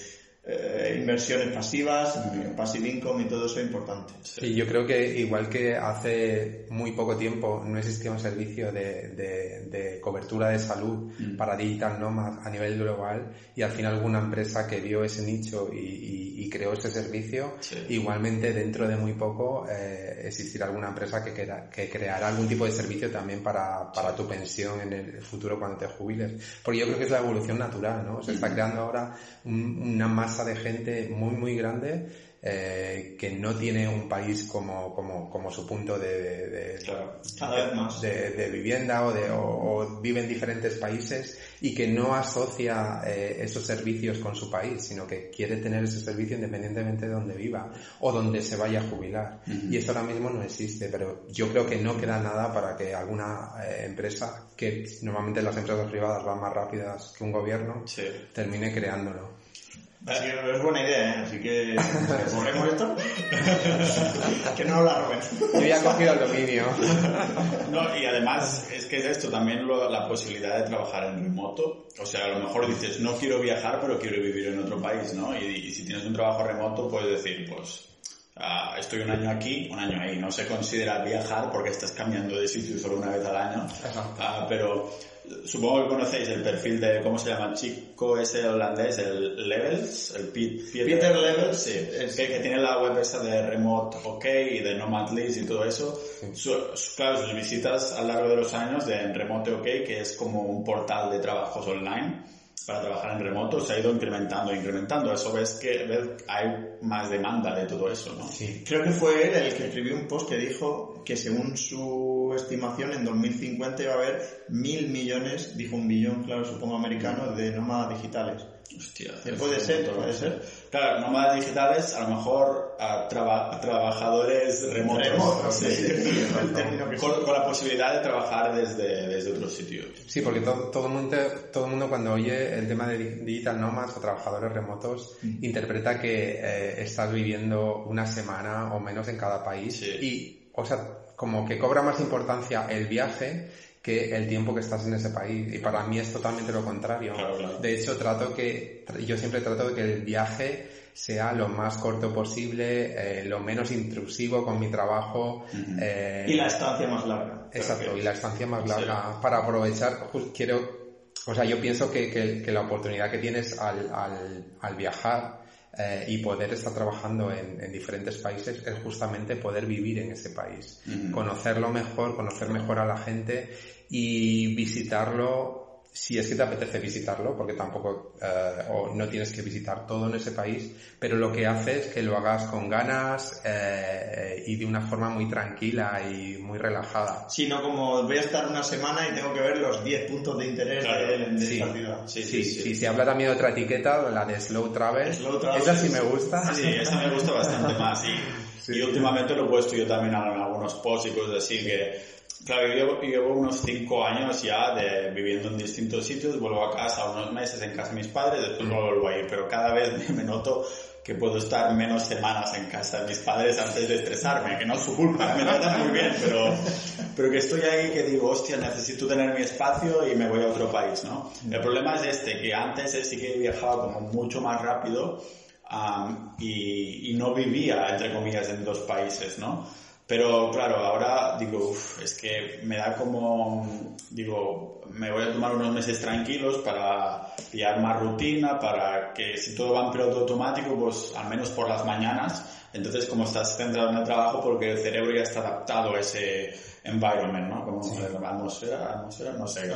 eh, inversiones pasivas, passive income y todo eso es importante. Sí, yo creo que igual que hace muy poco tiempo no existía un servicio de, de, de cobertura de salud mm. para digital nomad a nivel global y al final alguna empresa que vio ese nicho y, y, y creó ese servicio, sí. igualmente dentro de muy poco eh, existirá alguna empresa que, crea, que creará algún tipo de servicio también para, para tu pensión en el futuro cuando te jubiles. Porque yo creo que es la evolución natural, ¿no? Se está creando ahora un, una masa de gente muy, muy grande eh, que no tiene un país como, como, como su punto de, de, de, vivienda o, de, o, vive en diferentes países y que no asocia eh, esos servicios con su país, sino que quiere tener ese servicio independientemente de donde viva o donde se vaya a jubilar. Y eso ahora mismo no existe, pero yo creo que no queda nada para que alguna eh, empresa, que normalmente las empresas privadas van más rápidas que un gobierno, termine creándolo. Así que es buena idea, ¿eh? Así que, ¿ponemos esto? que no la roben. Yo ya he cogido el dominio. no, y además es que es esto, también la posibilidad de trabajar en remoto. O sea, a lo mejor dices, no quiero viajar, pero quiero vivir en otro país, ¿no? Y, y si tienes un trabajo remoto, puedes decir, pues, uh, estoy un año aquí, un año ahí. No se considera viajar porque estás cambiando de sitio solo una vez al año. Uh, pero supongo que conocéis el perfil de, ¿cómo se llama? Chico ese holandés, el Levels, el Peter, Levels, sí, que, tiene la web esa de Remote OK y de Nomad List y todo eso. claro, sus visitas a lo largo de los años de Remote OK, que es como un portal de trabajos online para trabajar en remoto se ha ido incrementando, incrementando. Eso ves que hay más demanda de todo eso, ¿no? Sí. Creo que fue él el que escribió un post que dijo que según su estimación en 2050 iba a haber mil millones, dijo un billón, claro, supongo americano, de nómadas digitales. Hostia. Puede ser, puede ser. Claro, nómadas digitales, a lo mejor a, trabajadores remotos. con, la posibilidad de trabajar desde, desde otros sitios. Sí, porque todo, todo, el mundo, todo el mundo cuando oye el tema de digital nomads o trabajadores remotos, mm. interpreta que eh, estás viviendo una semana o menos en cada país. Y, o sea, como que cobra más importancia el viaje que el tiempo que estás en ese país. Y para mí es totalmente lo contrario. De hecho, trato que, yo siempre trato de que el viaje sea lo más corto posible, eh, lo menos intrusivo con mi trabajo. Eh, y la estancia más larga. Exacto, y la estancia más larga. Para aprovechar, quiero, o sea, yo pienso que, que, la oportunidad que tienes al, al, al viajar eh, y poder estar trabajando en, en, diferentes países es justamente poder vivir en ese país, conocerlo mejor, conocer mejor a la gente y visitarlo si es que te apetece visitarlo, porque tampoco, eh, o no tienes que visitar todo en ese país, pero lo que hace es que lo hagas con ganas eh, y de una forma muy tranquila y muy relajada. Sí, no como voy a estar una semana y tengo que ver los 10 puntos de interés de, sí, esta ciudad. Sí sí, sí, Se habla también de otra etiqueta, la de Slow Travel. esa sí me gusta. Sí, esa me gusta bastante más. Y, y últimamente lo he puesto yo también en algunos posts y cosas así que Claro, yo llevo, unos cinco años ya de viviendo en distintos sitios, vuelvo a casa unos meses en casa de mis padres, después no vuelvo a ir, pero cada vez me noto que puedo estar menos semanas en casa de mis padres antes de estresarme, que no es su culpa, me tratan muy bien, pero, pero que estoy ahí que digo, hostia, necesito tener mi espacio y me voy a otro país, ¿no? El problema es este, que antes sí que he viajado como mucho más rápido y, y no vivía, entre comillas, en dos países, ¿no? Pero claro, ahora digo, es que me da como, digo, me voy a tomar unos meses tranquilos para pillar más rutina, para que si todo va en piloto automático, pues al menos por las mañanas, entonces como estás centrado en el trabajo, porque el cerebro ya está adaptado a ese environment, ¿no? Como sí. atmósfera, atmósfera, no sé.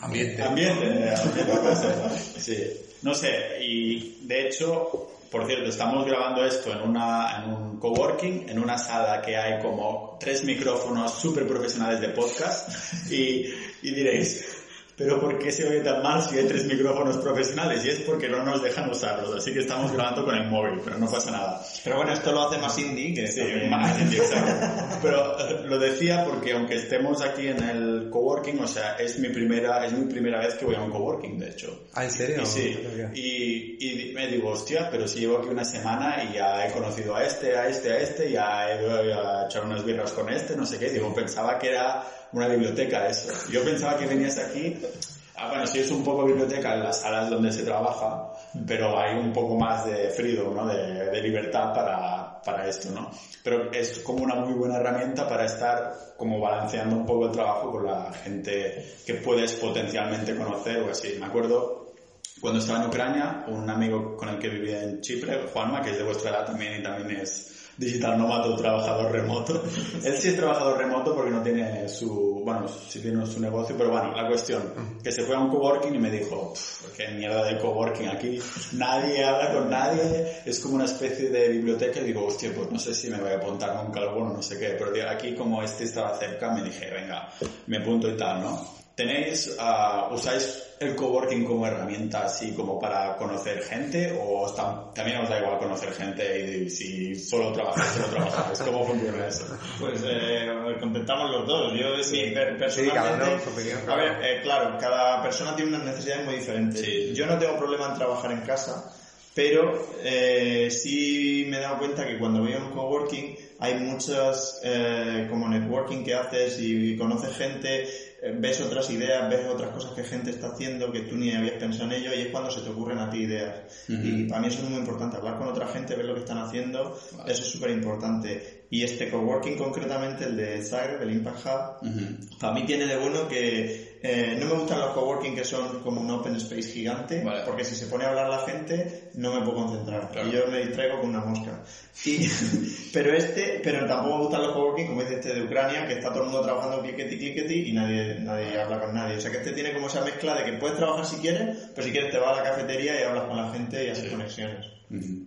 Ambiente. Ambiente, ambiente, sí. No sé, y de hecho, por cierto, estamos grabando esto en, una, en un coworking, en una sala que hay como tres micrófonos súper profesionales de podcast y, y diréis, pero ¿por qué se oye tan mal si hay tres micrófonos profesionales? Y es porque no nos dejan usarlos, así que estamos grabando con el móvil, pero no pasa nada. Pero bueno, esto lo hace más indie que... Sí, más indie, exacto. Pero eh, lo decía porque aunque estemos aquí en el coworking, o sea, es mi primera, es mi primera vez que voy a un coworking, de hecho. ¿Ah, en serio? Y, sí, y, y, me digo, hostia, pero si llevo aquí una semana y ya he conocido a este, a este, a este, ya he ido a echar unas birras con este, no sé qué, digo, pensaba que era una biblioteca eso. Yo pensaba que venías aquí, ah, bueno, sí es un poco biblioteca en las salas donde se trabaja, pero hay un poco más de freedom, ¿no? De, libertad para, para esto, ¿no? Pero es como una muy buena herramienta para estar como balanceando un poco el trabajo con la gente que puedes potencialmente conocer o así. Me acuerdo cuando estaba en Ucrania, un amigo con el que vivía en Chipre, Juanma, que es de vuestra edad también y también es digital nómada o trabajador remoto. Él sí es trabajador remoto porque no tiene su, bueno, sí tiene su negocio, pero bueno, la cuestión, que se fue a un coworking y me dijo, qué mierda de coworking aquí, nadie habla con nadie, es como una especie de biblioteca y digo, hostia, pues no sé si me voy a apuntar nunca alguno, no sé qué, pero aquí como este estaba cerca me dije, venga, me apunto y tal, ¿no? ¿Tenéis, uh, usáis el coworking como herramienta así como para conocer gente o también os da igual conocer gente y, si solo trabajáis, solo trabajáis? ¿Cómo funciona eso? Pues eh, contentamos los dos. Yo sí, personalmente... Sí, A ver, eh, claro, cada persona tiene unas necesidades muy diferentes. Yo no tengo problema en trabajar en casa, pero eh, sí me he dado cuenta que cuando voy a un coworking hay muchas eh, como networking que haces y conoces gente ves otras ideas, ves otras cosas que gente está haciendo que tú ni habías pensado en ello y es cuando se te ocurren a ti ideas. Y para mí eso es muy importante, hablar con otra gente, ver lo que están haciendo, eso es súper importante. Y este coworking concretamente, el de Zagreb, el Impact Hub, para mí tiene de bueno que eh, no me gustan los coworking que son como un open space gigante, porque si se pone a hablar la gente no me puedo concentrar y yo me distraigo con una mosca. pero este, pero tampoco me gustan los coworking como dice este de Ucrania, que está todo el mundo trabajando cliqueti cliqueti y nadie, nadie habla con nadie. O sea que este tiene como esa mezcla de que puedes trabajar si quieres, pero si quieres te vas a la cafetería y hablas con la gente y haces conexiones.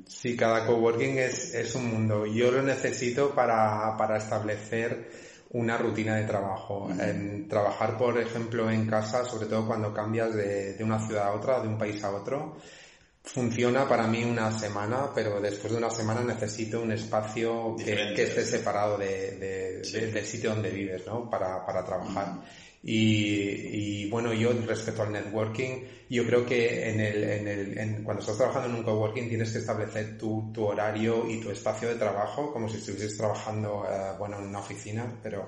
Sí, cada coworking es, es un mundo. Yo lo necesito para, para establecer una rutina de trabajo. En trabajar, por ejemplo, en casa, sobre todo cuando cambias de, de, una ciudad a otra, de un país a otro, funciona para mí una semana, pero después de una semana necesito un espacio que, que esté separado de, de, del sitio donde vives, ¿no? Para, para trabajar. Y, y, bueno, yo respecto al networking, yo creo que en el, en el, en, cuando estás trabajando en un coworking tienes que establecer tu, tu horario y tu espacio de trabajo como si estuvieses trabajando, eh, bueno, en una oficina, pero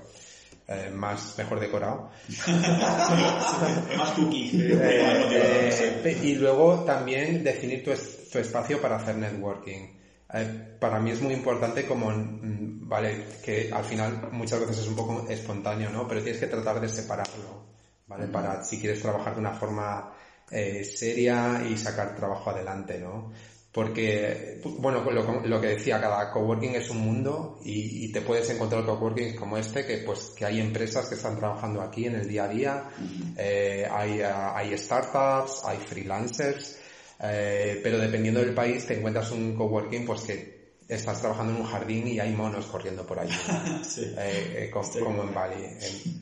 eh, más mejor decorado. más cookie. Eh, eh, y luego también definir tu, tu espacio para hacer networking. Eh, para mí es muy importante como, mm, vale, que al final muchas veces es un poco espontáneo, ¿no? Pero tienes que tratar de separarlo, ¿vale? Para si quieres trabajar de una forma eh, seria y sacar trabajo adelante, ¿no? Porque, bueno, lo, lo, que decía, cada coworking es un mundo y, y, te puedes encontrar coworking como este, que pues que hay empresas que están trabajando aquí en el día a día, eh, hay, hay startups, hay freelancers, eh, pero dependiendo del país te encuentras un coworking pues que estás trabajando en un jardín y hay monos corriendo por allí, eh, eh, como, en Bali.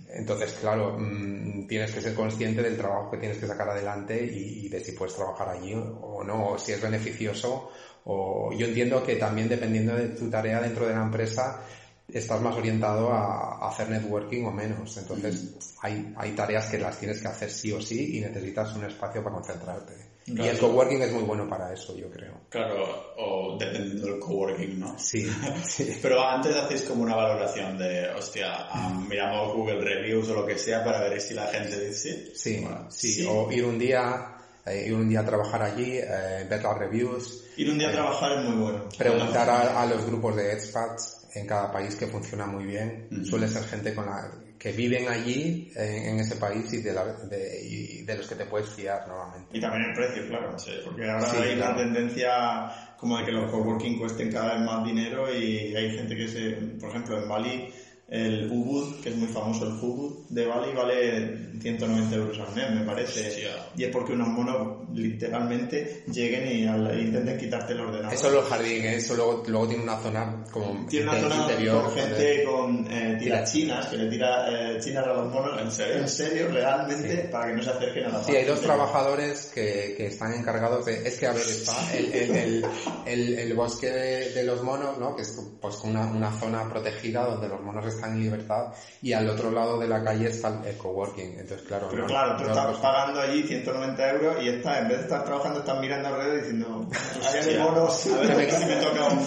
Entonces, claro, mm, tienes que ser consciente del trabajo que tienes que sacar adelante y, de si puedes trabajar allí o no, o si es beneficioso. O yo entiendo que también dependiendo de tu tarea dentro de la empresa, estás más orientado a, hacer networking o menos. Entonces, hay, hay tareas que las tienes que hacer sí o sí y necesitas un espacio para concentrarte. Y el coworking es muy bueno para eso, yo creo. Claro, o dependiendo del coworking, ¿no? Sí, sí. Pero antes hacéis como una valoración de, hostia, miramos Google Reviews o lo que sea para ver si la gente dice sí. Sí, sí. O ir un día, eh, ir un día a trabajar allí, eh, ver las reviews. Ir un día a eh, trabajar es muy bueno. Preguntar a, los grupos de expats en cada país que funciona muy bien. Suele ser gente con la que viven allí en, ese país y de, de, los que te puedes fiar normalmente. Y también el precio, claro, porque ahora hay una tendencia como de que los coworking cuesten cada vez más dinero y hay gente que se, por ejemplo, en Bali el Ubud, que es muy famoso el Ubud de Bali, vale 190 euros al mes, me parece. Y es porque unos monos literalmente lleguen y intenten quitarte el ordenador. Eso es los jardines, eso luego, luego tiene una zona como Tiene una zona interior, con gente con eh, tirachinas, que le tira eh, chinas a los monos. ¿En serio? En serio, realmente, para que no se acerquen a la Sí, hay dos trabajadores que, que, están encargados de... Es que, a ver, está el, el, el, el bosque de, de, los monos, ¿no? Que es pues una, una zona protegida donde los monos están en libertad y al otro lado de la calle está el coworking. Entonces, claro. Pero claro, tú estás pagando allí 190 euros y estás, en vez de estar trabajando, estás mirando alrededor diciendo, hay monos, a ver si me toca un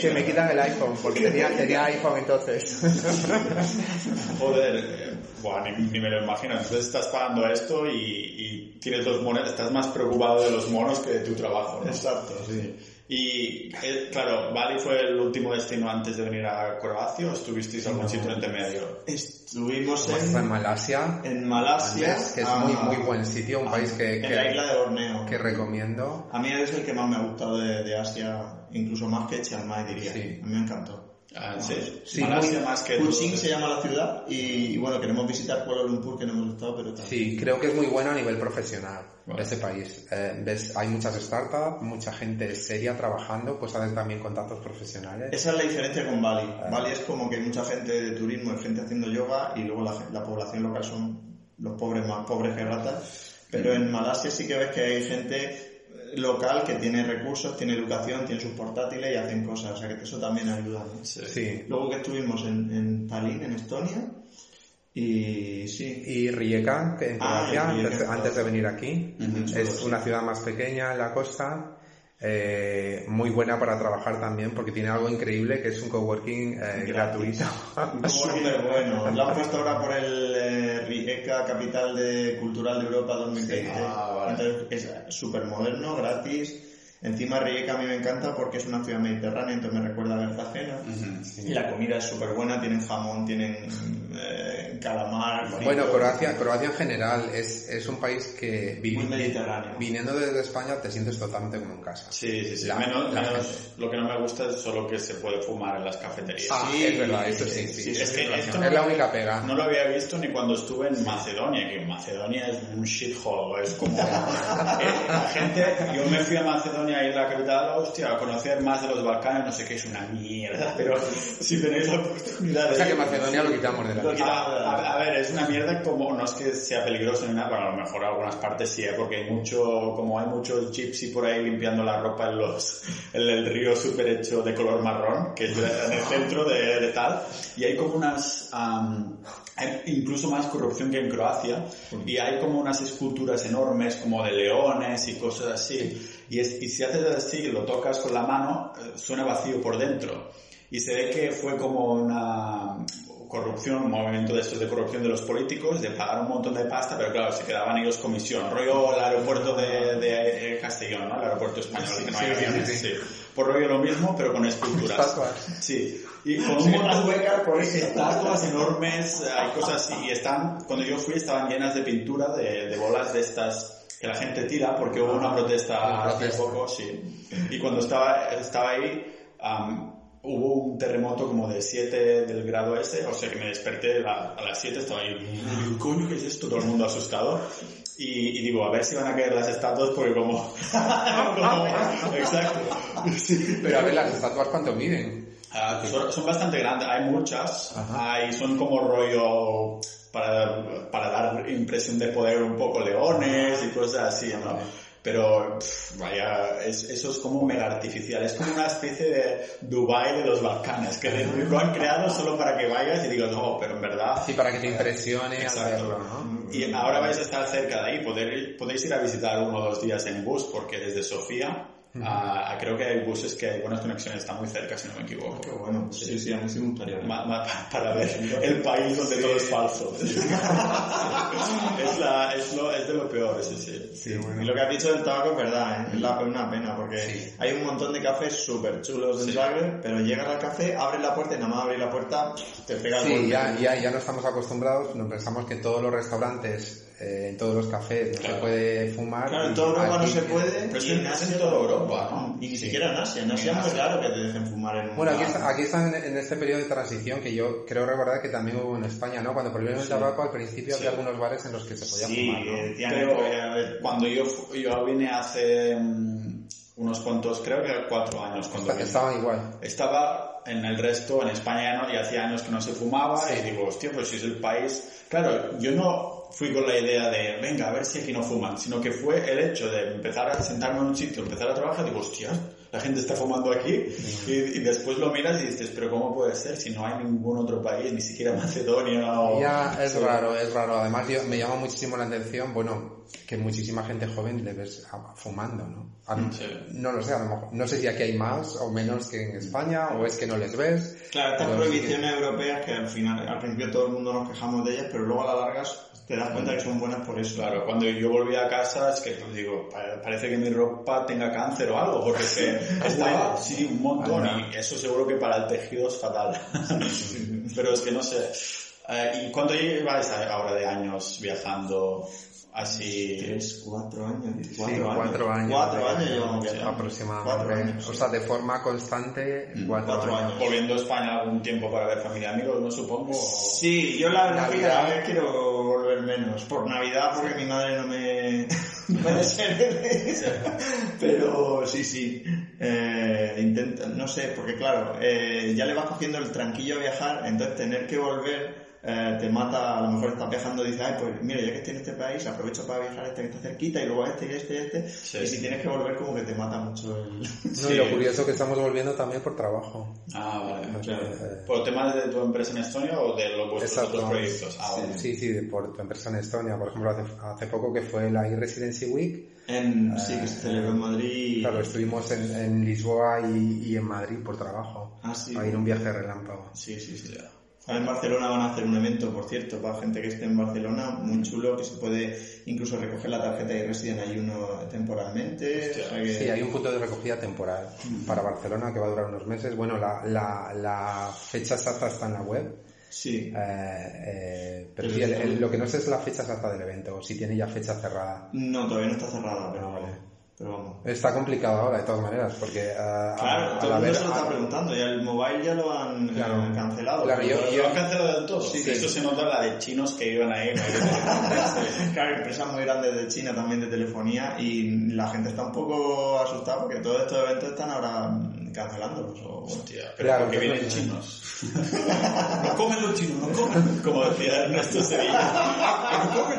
Que me quitan el iPhone, porque tenía, tenía iPhone entonces. Joder, eh, ni, me lo imagino. Entonces estás pagando esto y, y tienes dos monedas, estás más preocupado de los monos que de tu trabajo. Exacto, sí. Y eh, claro, Bali fue el último destino antes de venir a Croacia o estuvisteis algún sitio entre medio. Estuvimos en, en Malasia, en Malasia, Andes, que es ah, muy, muy buen sitio, un país que, en la isla que, de Borneo. que recomiendo. A mí es el que más me ha gustado de, de Asia, incluso más que Chiang Mai diría. Sí. A mí me encantó. Ah, sí. Sí, Malasia más que Kuching se llama la ciudad y, y bueno, queremos visitar Kuala Lumpur que no hemos estado, pero tal. Sí, creo que es muy bueno a nivel profesional Vale. ese país. Eh, ves, hay muchas startups, mucha gente seria trabajando, pues hacen también contactos profesionales. Esa es la diferencia con Bali. Bali es como que hay mucha gente de turismo, hay gente haciendo yoga y luego la, la población local son los pobres más pobres que ratas. Pero en Malasia sí que ves que hay gente local que tiene recursos, tiene educación, tiene sus portátiles y hacen cosas. O sea que eso también ayuda. ¿no? Sí. Luego que estuvimos en, en Tallinn, en Estonia, y sí, Y Rijeka, que en Ah, Croacia, antes, antes de venir aquí, Ujú. es una ciudad más pequeña en la costa, eh, muy buena para trabajar también porque tiene algo increíble que es un coworking eh, gratuito. súper bueno. Lo han puesto ahora por el eh, Rijeka, capital de, cultural de Europa 2020. Ah, vale. Entonces es súper moderno, gratis. Encima Rijeka a mí me encanta porque es una ciudad mediterránea, entonces me recuerda a Cartagena. Y la comida es súper buena, tienen jamón, tienen eh, calamar. frito. Bueno, Croacia, Croacia en general es, es un país que Muy mediterráneo. viniendo desde España te sientes totalmente como en casa. Sí, sí, sí. La- menos, la menos- lo que no me gusta es solo que se puede fumar en las cafeterías. Ah, Sí, es verdad, eso sí, sí. sí, eso es que esto no- es la única pega. No lo había visto ni cuando estuve en Macedonia, que Macedonia es un shithole, es como... eh, la gente, yo me fui a Macedonia y la capital, hostia, a conocer más de los Balcanes, no sé qué, es una mierda, pero si tenéis la oportunidad de... O sea que Macedonia lo quitamos de la lista. a, a- ver, es una mierda como, no es que sea peligroso ni nada, bueno, a lo mejor algunas partes sí, ¿eh? porque hay mucho, como hay muchos gypsy por ahí limpiando la ropa en los, en el río súper hecho de color marrón, que es en el centro de, de tal, y hay como unas, hay incluso más corrupción que en Croacia, y hay como unas esculturas enormes como de leones y cosas así, y, es, y si haces así, lo tocas con la mano, eh, suena vacío por dentro. Y se ve que fue como una corrupción, un movimiento de estos de corrupción de los políticos, de pagar un montón de pasta, pero claro, se quedaban ellos comisión. Rollo el aeropuerto de, de, Castellón, ¿no? El aeropuerto español, que no hay sí, sí, aviones, sí. sí. Por rollo lo mismo, pero con esculturas. Sí. Y con un montón de estatuas enormes, hay cosas así. Y están, cuando yo fui, estaban llenas de pintura, de, de bolas de estas que la gente tira, porque hubo una protesta Una hace protesta. poco, sí. Y cuando estaba, estaba ahí, am, hubo un terremoto como de 7 del grado ese, o sea que me desperté a, a las 7, estaba ahí, digo, coño, ¿qué es esto? Todo el mundo asustado. Y, y digo, a ver si van a caer las estatuas, porque como... como- exacto. Sí. Pero a ver, las estatuas cuánto miden. Ah, son, son bastante grandes, hay muchas, hay, son como rollo para, para dar impresión de poder un poco leones y cosas así, ¿no? Pero, pff, vaya, es- eso es como mega artificial, es como una especie de Dubai de los Balcanes, que lo han creado solo para que vayas y digas, no, pero en verdad... Sí, para que te impresione Exacto. ¿no? Y ahora vais a estar cerca de ahí, poder- podéis ir a visitar uno o dos días en bus, porque desde Sofía creo que hay buses que hay buenas conexiones, está muy cerca, si no me equivoco. Qué bueno, sí, sí, a mí sí me gustaría. Ma- ma- para ver el país donde todo es falso. es, la, es, lo, es de lo peor, sí, sí. Y lo que has dicho del tabaco es verdad, ¿eh? es la- una pena porque Sí. hay un montón de cafés súper chulos en Sí. Zagreb, pero llegas al café, abres la puerta y nada más abrir la puerta te pega el Sí, ya, ya, ya no estamos acostumbrados, no pensamos que todos los restaurantes, eh, en todos los cafés no Claro. se puede fumar. Claro, en toda Europa no se puede. Pero y en- es en toda Europa, ¿no? Y ni Sí. siquiera en Asia. En Asia es muy Asia. raro que te dejen fumar en un Bueno, aquí, está- aquí están en, en este periodo de transición que yo creo recordar que también hubo en España, ¿no? Cuando prohibieron el tabaco, al principio Sí. había algunos bares en los que se podía Sí, fumar, ¿no? decían Pero cuando yo, yo vine hace mm, unos cuantos, creo que cuatro años, cuando vine. Estaban igual. Estaba en el resto, en España, ¿no? y hacía años que no se fumaba, y digo, hostia, pues si es el país... Claro, yo no fui con la idea de, venga, a ver si aquí no fuman, sino que fue el hecho de empezar a sentarme en un sitio, empezar a trabajar, digo, hostia, la gente está fumando aquí, y, y después lo miras y dices, pero ¿cómo puede ser si no hay ningún otro país, ni siquiera Macedonia o... Ya, es Sí. raro, es raro. Además, yo, me llama muchísimo la atención, bueno, que muchísima gente joven le ves fumando, ¿no? A Sí. No lo sé, a lo mejor, no sé si aquí hay más o menos que en España, o es que no les ves. Claro, estas pero sí prohibiciones europeas que al final, al principio todo el mundo nos quejamos de ellas, pero luego a la larga te das cuenta que son buenas por eso. Claro, cuando yo volví a casa es que digo, pa- parece que mi ropa tenga cáncer o algo, porque es que Estaba, sí, un montón. Y eso seguro que para el tejido es fatal. Pero es que no sé. Eh, ¿Y cuánto lleváis ahora de años viajando? Así. Tres, cuatro años. Cuatro, sí, cuatro años. Cuatro años llevamos viajando. Aproximadamente. Cuatro años, sí. O sea, de forma constante, Mm, cuatro, cuatro años. años. Volviendo a España algún tiempo para ver familia y amigos, ¿no? Supongo. Sí, yo la verdad es que Navidad. cada vez quiero volver menos. Por Navidad, porque mi madre no me, no me desherede. Pero sí, sí. Eh, intenta, no sé, porque claro, eh, ya le vas cogiendo el tranquillo a viajar, entonces tener que volver eh, te mata, a lo mejor estás viajando y dices, ay, pues mira, ya que estoy en este país, aprovecho para viajar a este que está cerquita y luego a este y este y este. Sí, y si sí. tienes que volver, como que te mata mucho el. No, y lo curioso es que estamos volviendo también por trabajo. Ah, vale. Claro. Eh, ¿Por temas de tu empresa en Estonia o de los vuestros Exacto. otros proyectos? Ah, vale. Sí, sí, de- por tu empresa en Estonia. Por ejemplo, hace, hace poco que fue la e-Residency Week, En, sí, que se celebró en Madrid. claro, estuvimos en, en Lisboa y, y en Madrid por trabajo. Ah, sí. Ahí en un viaje relámpago. Sí, sí, sí. Ahora en Barcelona van a hacer un evento, por cierto, para gente que esté en Barcelona, muy chulo, que se puede incluso recoger la tarjeta y residen ahí uno temporalmente. Hostia. o sea que- Sí, hay un punto de recogida temporal para Barcelona que va a durar unos meses. Bueno, la, la, la fecha exacta está en la web. Sí. Eh, eh, pero Pero sí, el- lo que no sé es la fecha exacta del evento, o si tiene ya fecha cerrada. No, todavía no está cerrada, pero, Ah, vale. Pero vamos. Está complicado ahora, de todas maneras, porque... eh, a- Claro, al todo el mundo se lo está a- preguntando, ya el mobile ya lo han eh, cancelado. Claro, yo- ¿Lo han cancelado del todo? Sí, Sí, Esto se nota la de chinos que iban ahí. ¿no? Claro, empresas muy grandes de China también de telefonía y la gente está un poco asustada porque todos estos eventos están ahora cancelándolos. O. Hostia, pero Claro, porque vienen chinos. no comen los chinos, no comen. Como decía Ernesto Sevilla. No comen.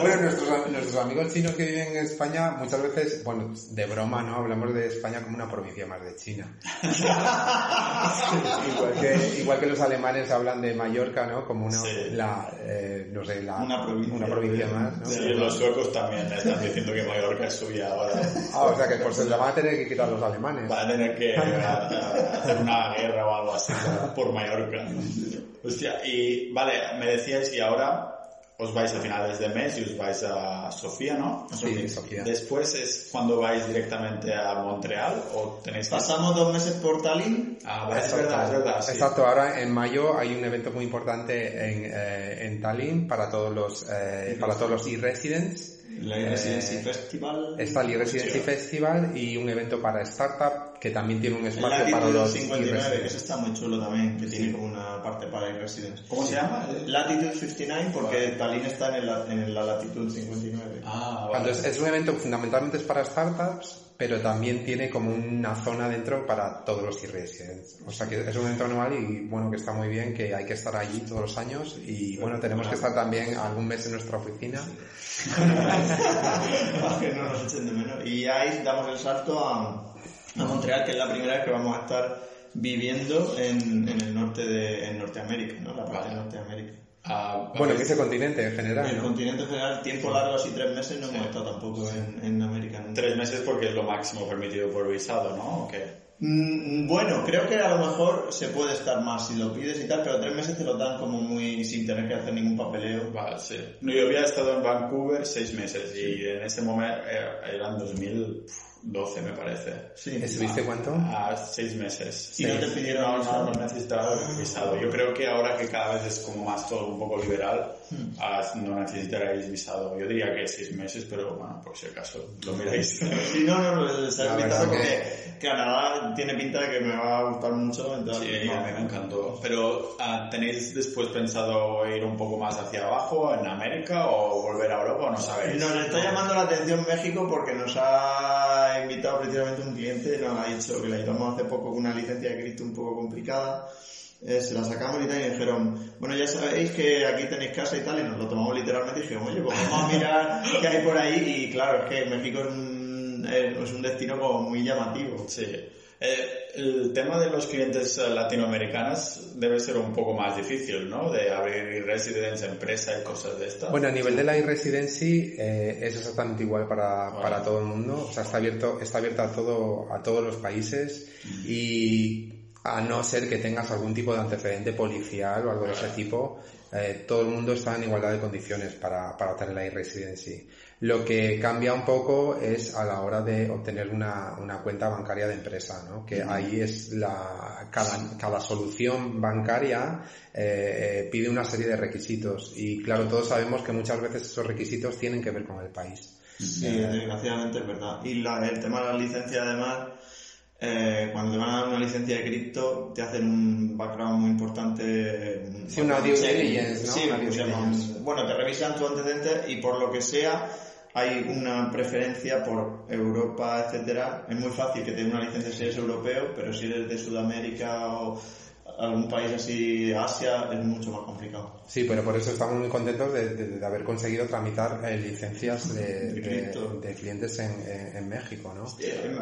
Bueno, nuestros, nuestros amigos chinos que viven en España, muchas veces, bueno, de broma, ¿no? Hablamos de España como una provincia más de China. igual, que, igual que los alemanes hablan de Mallorca, ¿no? Como una, Sí. la, eh, no sé, la, Una provincia. una provincia más, ¿no? Sí, los suecos también están diciendo que Mallorca es suya ahora. Ah, o sea que por se la van a tener que quitar los alemanes. Van a tener que a- a hacer una guerra o algo así por Mallorca. Hostia, y vale, me decíais y ahora os vais a finales de mes y os vais a Sofía, ¿no? Sí, Sofía. Después es cuando vais directamente a Montreal o tenéis que... Pasamos dos meses por Tallinn. Ah, vale, es verdad, es verdad. sí. Exacto, ahora en mayo hay un evento muy importante en, eh, en Tallinn para todos los eh, para todos los e-residents. La Residency Festival. Está el e-residency Hostia. festival y un evento para startup que también tiene un espacio para Latitude los 59, que e-residents. está muy chulo también, que tiene como una parte para e-residents. ¿Cómo se llama? Latitude 59 porque Tallinn está en, el, en la latitud 59. Ah, vale. Entonces es un evento fundamentalmente es para startups, pero también tiene como una zona dentro para todos los e-residents. O sea que es un evento anual y bueno que está muy bien, que hay que estar allí todos los años y bueno tenemos que estar también algún mes en nuestra oficina. No nos echen de menos. Y ahí damos el salto a, Montreal, que es la primera vez que vamos a estar viviendo en, en el norte de en Norteamérica, ¿no? La parte de Norteamérica. Ah, Bueno, que ese continente en En general, el ¿no? continente en general, tiempo largo, así tres meses, no hemos estado tampoco en, en América. Tres meses porque es lo máximo permitido por visado, ¿no? ¿O qué? Mm, Bueno, creo que a lo mejor se puede estar más si lo pides y tal, pero tres meses te lo dan como muy sin tener que hacer ningún papeleo. Vale, sí. No, yo había estado en Vancouver seis meses y en ese momento eh, eran 2012 me parece. Sí. ¿Estuviste cuánto? A seis meses. Y no te pidieron no, visado. no, no necesitaba visado. Yo creo que ahora que cada vez es como más todo un poco liberal, Hmm. ah, no necesitaréis visado. Yo diría que seis meses, pero bueno, por si acaso lo miráis. Sí, no, no, no, ha La invitado porque Canadá tiene pinta de que me va a gustar mucho. Entonces, Sí, a mí me encantó. Pero, ah, ¿tenéis después pensado ir un poco más hacia abajo, en América, o volver a Europa, o no sabéis? Nos está llamando la atención México porque nos ha invitado precisamente un cliente, nos ha dicho que le ayudamos hace poco con una licencia de Cristo un poco complicada. Eh, se la sacamos y tal y dijeron, bueno ya sabéis que aquí tenéis casa y tal y nos lo tomamos literalmente y dijimos, oye pues vamos a mirar qué hay por ahí y claro, es que México es un, eh, es un destino como muy llamativo. Sí. Eh, el tema de los clientes eh, latinoamericanos debe ser un poco más difícil, ¿no? De abrir residencia, empresa y cosas de estas. Bueno, a nivel de la e-residency eh, es exactamente igual para, para todo el mundo. O sea, está abierto, está abierto a todo, a todos los países y a no ser que tengas algún tipo de antecedente policial o algo de ese tipo, eh, todo el mundo está en igualdad de condiciones para, para obtener la e-residency. Lo que cambia un poco es a la hora de obtener una, una cuenta bancaria de empresa, ¿no? Que ahí es la, cada, cada solución bancaria eh, pide una serie de requisitos y claro, todos sabemos que muchas veces esos requisitos tienen que ver con el país. Sí, desgraciadamente es verdad. Y la, el tema de las licencias además eh, cuando te van a dar una licencia de cripto, te hacen un background muy importante. Sí, una due diligence, ¿no? Sí, Una due diligence. bueno, te revisan tu antecedente y por lo que sea, hay una preferencia por Europa, etcétera. Es muy fácil que te den una licencia si eres europeo, pero si eres de Sudamérica o algún país así, Asia, es mucho más complicado. Sí, pero por eso estamos muy contentos de, de- de haber conseguido tramitar eh, licencias de, De clientes en, en- en México, ¿no?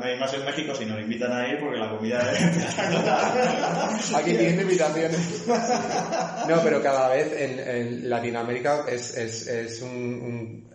Además en México si nos invitan a ir porque la comida es. Aquí tienen invitaciones. No, pero cada vez en, en Latinoamérica es, es, es un, un-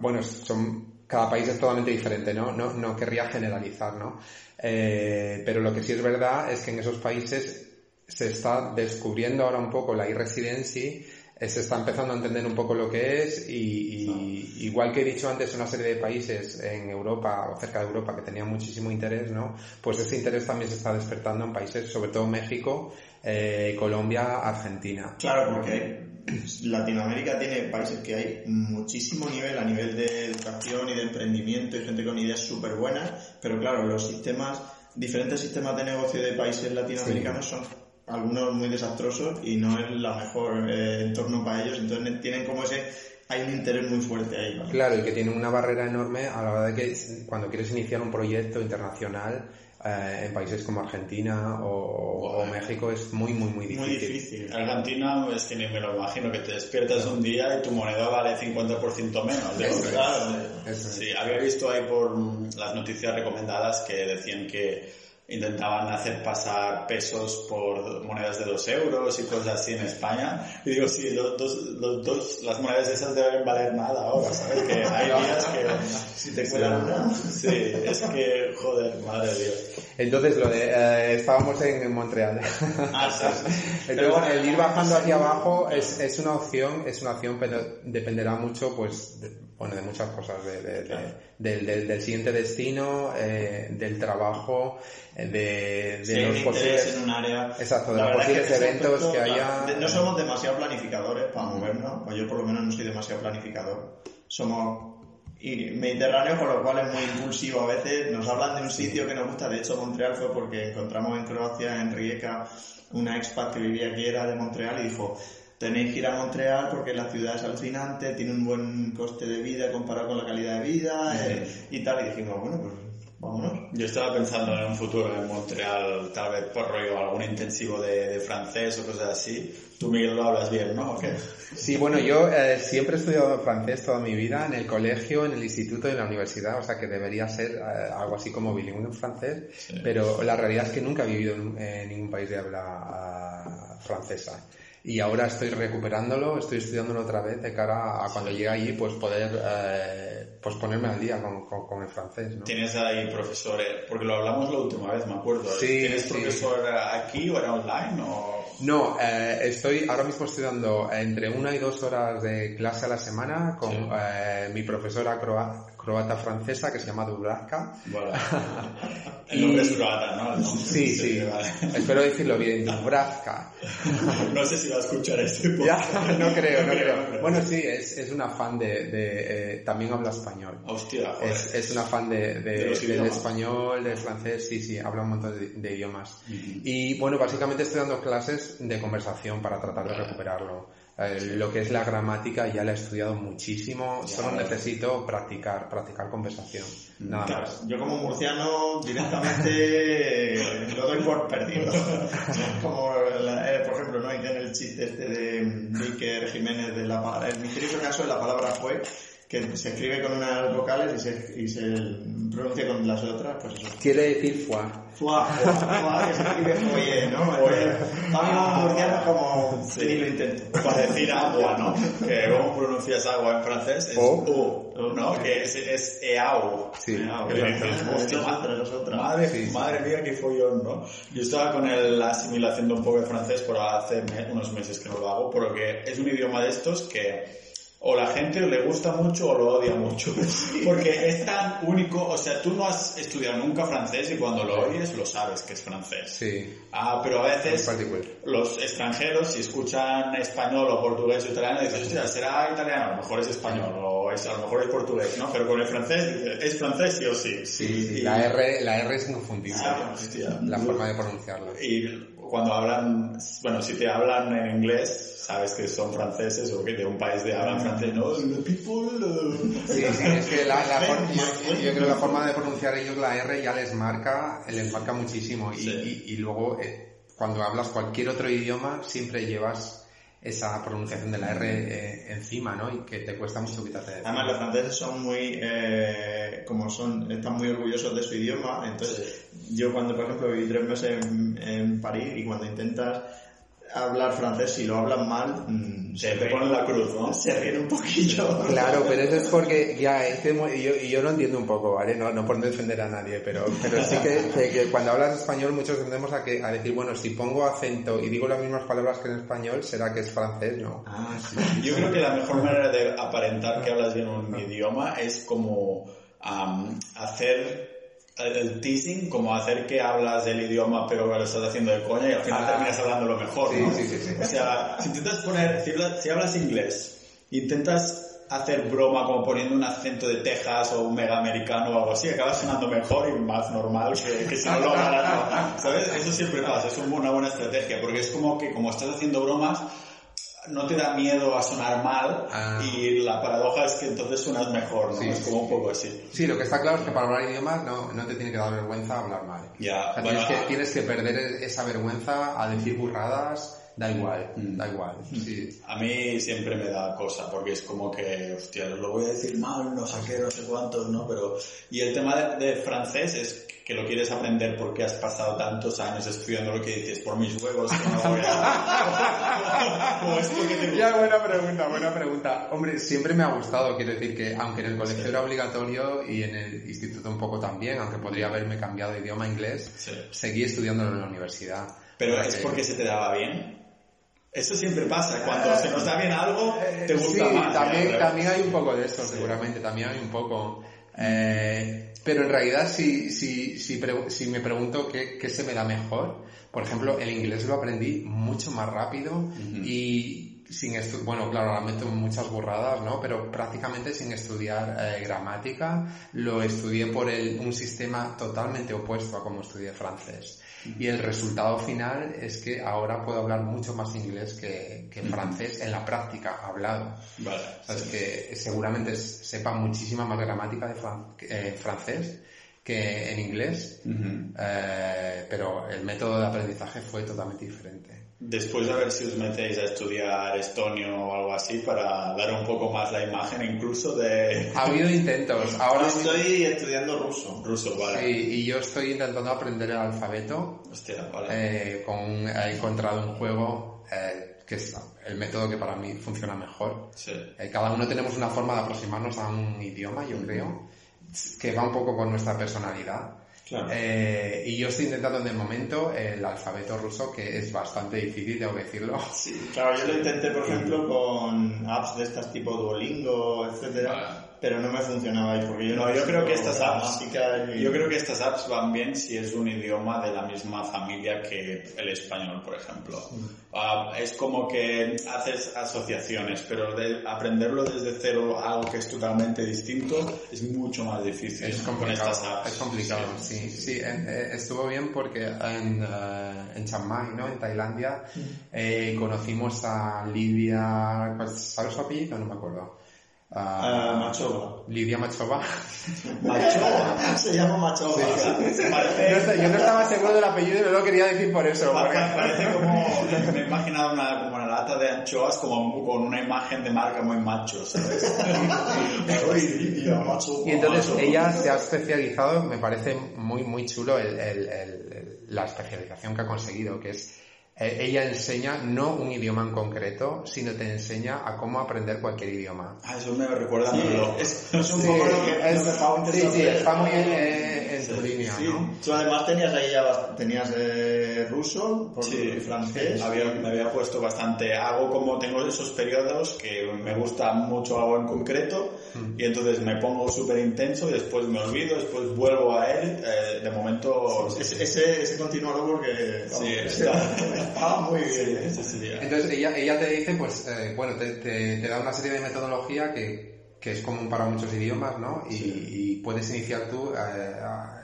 bueno, son cada país es totalmente diferente, ¿no? No, no querría generalizar, ¿no? Eh, pero lo que sí es verdad es que en esos países se está descubriendo ahora un poco la e-residency, eh, se está empezando a entender un poco lo que es y, y igual que he dicho antes una serie de países en Europa o cerca de Europa que tenían muchísimo interés, ¿no? Pues ese interés también se está despertando en países, sobre todo México, eh, Colombia, Argentina. Claro, porque Latinoamérica tiene países que hay muchísimo nivel a nivel de educación y de emprendimiento y gente con ideas súper buenas, pero claro, los sistemas, diferentes sistemas de negocio de países latinoamericanos son algunos muy desastrosos y no es la mejor eh, entorno para ellos, entonces tienen como ese, hay un interés muy fuerte ahí. ¿vale? Claro, y que tiene una barrera enorme a la hora de que cuando quieres iniciar un proyecto internacional eh, en países como Argentina o, o México es muy, muy, muy difícil. Muy difícil. Argentina es que ni me lo imagino, que te despiertas un día y tu moneda vale 50% menos. Digo, Eso es. claro, Eso es. sí, había visto ahí por las noticias recomendadas que decían que intentaban hacer pasar pesos por monedas de 2 euros y cosas así en España. Y digo, sí, los dos, los dos, las monedas esas deben valer nada ahora, ¿sabes? Que hay días que si te cuelan una. Sí, es que, joder, madre de Dios. Entonces, lo de, eh, estábamos en, en Montreal. Ah, sí. Entonces, Pero bueno, el ir bajando hacia abajo es, es una opción, es una opción, pero dependerá mucho, pues, de, bueno, de muchas cosas, de, de- de- Claro. del, del- del siguiente destino, eh, del trabajo, eh, de, de un los posibles, en un área. Exacto, de La los verdad es posibles en ese eventos aspecto, que haya. la- de- No somos demasiado planificadores para movernos, o yo por lo menos no soy demasiado planificador. Somos y mediterráneos, con lo cual es muy impulsivo a veces. Nos hablan de un sitio que nos gusta, de hecho Montreal fue porque encontramos en Croacia, en Rijeka, una expat que vivía aquí, era de Montreal, y dijo, tenéis que ir a Montreal porque la ciudad es alucinante, tiene un buen coste de vida comparado con la calidad de vida, eh, y tal, y dijimos, bueno, pues vámonos. Yo estaba pensando en un futuro en Montreal, tal vez por rollo algún intensivo de, de francés o cosas así. Tú, Miguel, lo hablas bien, ¿no? ¿O qué? Sí, bueno, yo eh, siempre he estudiado francés toda mi vida, en el colegio, en el instituto y en la universidad, o sea que debería ser eh, algo así como bilingüe en francés, pero la realidad es que nunca he vivido en, en ningún país de habla ah, francesa. Y ahora estoy recuperándolo, estoy estudiándolo otra vez de cara a cuando llegue allí, pues poder eh, pues ponerme al día con, con- con el francés, ¿no? Tienes ahí profesores, porque lo hablamos la última vez, me acuerdo. Sí, ¿Tienes sí. profesor aquí o era online o...? No, eh, estoy ahora mismo estudiando entre una y dos horas de clase a la semana con Sí. eh, mi profesora croa- croata francesa que se llama Dubravka. El nombre es croata, ¿no? Sí, sí, vale. espero decirlo bien, Dubravka. No sé si va a escuchar este Ya, podcast. no creo, no creo. Bueno, sí, es, es una fan de, de, eh, también habla español. Hostia, joder. Es, es una fan de, de- del español, del francés, sí, sí, habla un montón de, de idiomas. Y bueno, básicamente estoy dando clases de conversación para tratar de recuperarlo. Eh, lo que es la gramática ya la he estudiado muchísimo, solo necesito practicar, practicar conversación, nada Claro, más. yo como murciano directamente lo doy por perdido. Como, la- eh, por ejemplo, ¿no? en el chiste este de, Iker Jiménez de la pa- el misterioso caso de la palabra fue, que se escribe con unas vocales y se, y se pronuncia con las otras, pues eso. Quiere decir. Foie, foie, foie, que se escribe foie, ¿no? Vamos murcianos como sí. ni lo intento. Para decir agua, ¿no? Que ¿Cómo pronuncias agua en francés? Es O. U, ¿no? Que es, es eau. Sí, Que otra. Madre, Sí, madre mía, qué follón, ¿no? Yo estaba con el, la asimilación de un poco de francés, pero hace unos meses que no lo hago, porque es un idioma de estos que o la gente le gusta mucho o lo odia mucho. Porque es tan único, o sea, tú no has estudiado nunca francés y cuando lo oyes lo sabes que es francés. Sí. Ah, pero a Es veces los extranjeros, si escuchan español o portugués o italiano, dicen, hostia, será italiano, a lo mejor es español, o es, a lo mejor es portugués, ¿no? Pero con el francés, ¿es francés sí o sí? Sí, sí. Y- La R, la R es inconfundible. Ah, hostia. La forma de pronunciarlo. Y cuando hablan, bueno, si te hablan en inglés, sabes que son franceses o que de un país de hablan francés, ¿no? The people... uh, Sí, sí, es que la, la forma, yo, yo creo que la forma de pronunciar ellos la R ya les marca, les marca muchísimo. Y, Sí. y, y luego, eh, cuando hablas cualquier otro idioma, siempre llevas esa pronunciación de la R eh, encima, ¿no? Y que te cuesta mucho quitarte de Además, los franceses son muy, eh, como son, están muy orgullosos de su idioma. Entonces, yo cuando, por ejemplo, viví tres meses en, en París y cuando intentas hablar francés, si lo hablan mal, mm, Se te ponen la cruz, ¿no? se ríen un poquillo. Claro, pero eso es porque ya es que yo, yo lo entiendo un poco, ¿vale? No, no por defender a nadie, pero, pero sí que, que- que cuando hablas español muchos tendemos a, que, a decir, bueno, si pongo acento y digo las mismas palabras que en español, ¿será que es francés? No. Ah, sí. Yo creo que la mejor manera de aparentar que hablas bien un idioma es como am, hacer el, el teasing, como hacer que hablas del idioma pero lo estás haciendo de coña y al final Ah. terminas hablando lo mejor, Sí, ¿no? sí, sí. O sea, si intentas poner, si hablas, si hablas inglés, intentas hacer broma como poniendo un acento de Texas o un mega americano o algo así, acabas sonando mejor y más normal que, que si no lo hablaras, ¿no? ¿sabes? Eso siempre pasa, es un- una buena estrategia, porque es como que como estás haciendo bromas, no te da miedo a sonar mal Ah. y la paradoja es que entonces suenas mejor, ¿no? Sí, es como un poco así. Sí, lo que está claro es que para hablar idiomas no, no te tiene que dar vergüenza hablar mal. Ya, O sea, bueno, tienes, que, tienes que perder esa vergüenza a decir burradas, da igual, Mm. da igual. Sí. A mí siempre me da cosa, porque es como que, hostia, lo voy a decir mal, no sé qué, no sé cuántos, ¿no? Pero, y el tema de, de francés es que lo quieres aprender porque has pasado tantos años estudiando lo que dices, por mis huevos, que no voy a... o es porque te Ya, buena pregunta, buena pregunta. Hombre, siempre me ha gustado, quiero decir que aunque en el colegio era obligatorio y en el instituto un poco también, aunque podría haberme cambiado de idioma a inglés, Sí. seguí estudiándolo en la universidad. Pero es que- porque se te daba bien. Eso siempre pasa, cuando se nos da bien algo, te gusta sí, más. También, también hay un poco de eso, seguramente, también hay un poco. Eh, pero en realidad, si, si, si, si me pregunto qué, qué se me da mejor, por ejemplo, el inglés lo aprendí mucho más rápido y sin bueno, claro, ahora meto muchas burradas, ¿no? Pero prácticamente sin estudiar eh, gramática, lo estudié por el, un sistema totalmente opuesto a como estudié francés. Y el resultado final es que ahora puedo hablar mucho más inglés que, que francés en la práctica, hablado. Vale. O sea, es que seguramente sepa muchísima más gramática de fran- eh, francés que en inglés, eh, pero el método de aprendizaje fue totalmente diferente. Después a ver si os metéis a estudiar estonio o algo así para dar un poco más la imagen incluso de Ha habido intentos, ahora Yo estoy estudiando ruso. ruso, vale. sí, y yo estoy intentando aprender el alfabeto Hostia, vale. eh, con, he encontrado un juego eh, que es el método que para mí funciona mejor. Sí. Eh, cada uno tenemos una forma de aproximarnos a un idioma, yo creo, que va un poco con nuestra personalidad. Claro. Eh, y yo estoy intentando en el momento el alfabeto ruso, que es bastante difícil, tengo que decirlo. Sí, claro, yo lo intenté, por ejemplo, con apps de estas tipo Duolingo, etcétera. Pero no me funcionaba ahí porque yo No, yo creo que estas apps, y- yo creo que estas apps van bien si es un idioma de la misma familia que el español, por ejemplo. Ah, es como que haces asociaciones, pero de aprenderlo desde cero, algo que es totalmente distinto, es mucho más difícil Es con complicado, estas apps. es complicado, sí. Sí, en- eh, estuvo bien porque en, eh, en Chiang Mai, ¿no? En Tailandia, eh, conocimos a Lidia, ¿cuál- ¿sabes su apellido? No me acuerdo. Ah, Machova. Lidia Machova. Machova, se llama Machova. Parece- No sé, yo no estaba seguro del apellido y no lo quería decir por eso. porque- Parece como, me he imaginado una, como una lata de anchoas como con una imagen de marca muy macho, ¿sabes? Soy Lidia Machova. Y entonces ella se ha especializado, me parece muy, muy chulo el- el- el- el- la especialización que ha conseguido, que es, eh, ella enseña no un idioma en concreto, sino te enseña a cómo aprender cualquier idioma. Ah, eso me recuerda a Sí, Merlot. es, es un Sí, poco lo que, es- lo que Pau sí, sí, está muy eh, en tu línea, Sí. ¿no? Tú además tenías ahí ya tenías eh, ruso, por- Sí, francés. Había, me había puesto bastante. Hago como tengo esos periodos que me gusta mucho algo en concreto y entonces me pongo súper intenso y después me olvido, después vuelvo a él. eh, de momento. Ese, ese, ese vamos, Sí, está, está muy bien. Sí, sí, sí. Entonces ella, ella te dice, pues, eh, bueno, te, te- te da una serie de metodología que, que es común para muchos idiomas, ¿no? Y, y puedes iniciar tú eh,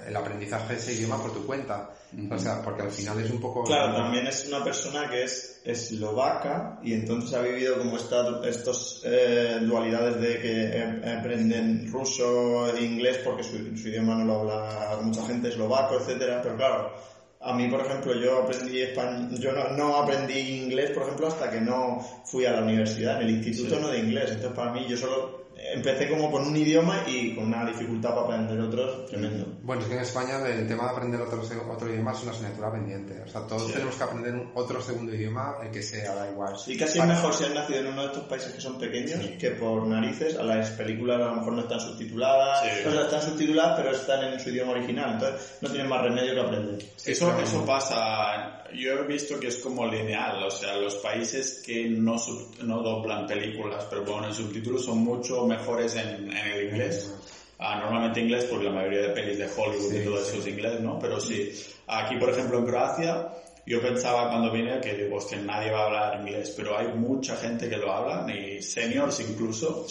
el aprendizaje de ese idioma por tu cuenta. O sea, porque al final es un poco... Claro, también es una persona que es eslovaca y entonces ha vivido como esta, estos eh, dualidades de que eh, aprenden ruso e inglés porque su, su idioma no lo habla mucha gente, eslovaco, etcétera, pero claro, a mí, por ejemplo, yo aprendí español, yo no, no aprendí inglés, por ejemplo, hasta que no fui a la universidad, en el instituto no de inglés, entonces para mí yo solo empecé como con un idioma y con una dificultad para aprender otros tremendo. Bueno, es que en España el tema de aprender otro, se- otro idioma es una asignatura pendiente. O sea, todos tenemos que aprender un- otro segundo idioma, el que sea, da igual. Y casi es mejor si has nacido en uno de estos países que son pequeños que por narices a las películas a lo mejor no están subtituladas, Sí. o sea, están subtituladas pero están en su idioma original, entonces no tienen más remedio que aprender. Eso, eso pasa, yo he visto que es como lineal, o sea, los países que no, sub- no doblan películas, pero ponen subtítulos son mucho mejores en, en el inglés. Ah, normalmente inglés porque la mayoría de pelis de Hollywood y Sí, todo sí. eso es inglés, ¿no? Pero sí, aquí por ejemplo en Croacia, yo pensaba cuando vine que digo, hostia, nadie va a hablar inglés, pero hay mucha gente que lo habla, y seniors incluso.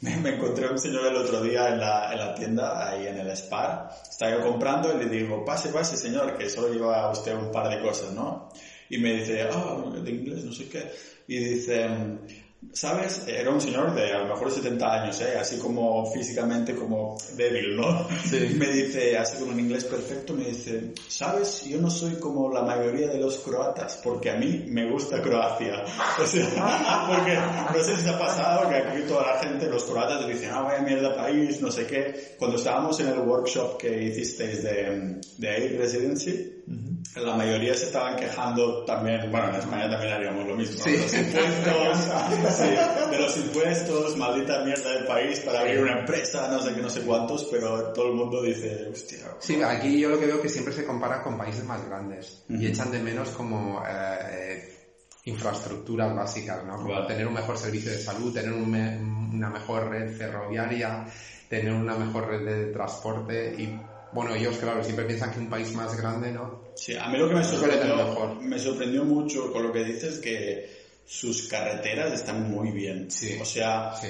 Me, me encontré un señor el otro día en la, en la tienda, ahí en el Spar, estaba yo comprando y le digo, pase, pase señor, que solo lleva usted un par de cosas, ¿no? Y me dice, ah, de inglés, no sé qué. Y dice, ¿sabes? Era un señor de a lo mejor 70 años, ¿eh? Así como físicamente como débil, ¿no? Sí. Me dice, así con un inglés perfecto, me dice, ¿sabes? Yo no soy como la mayoría de los croatas, porque a mí me gusta Croacia. O sea, porque no sé si os ha pasado que aquí toda la gente, los croatas, dicen, ah, vaya mierda país, no sé qué. Cuando estábamos en el workshop que hicisteis de, de Air Residency, la mayoría se estaban quejando también, bueno, en España también haríamos lo mismo. Sí. los impuestos, sí, de los impuestos, maldita mierda del país para abrir una empresa, no sé qué, no sé cuántos, pero todo el mundo dice, hostia, Sí, aquí yo lo que veo es que siempre se compara con países más grandes y echan de menos como eh, infraestructuras básicas, ¿no? Como Vale. tener un mejor servicio de salud, tener un me- una mejor red ferroviaria, tener una mejor red de transporte y bueno, ellos claro, siempre piensan que un país más grande, ¿no? Sí, a mí lo que me sorprendió, me sorprendió mucho con lo que dices que sus carreteras están muy bien. Sí. O sea, Sí.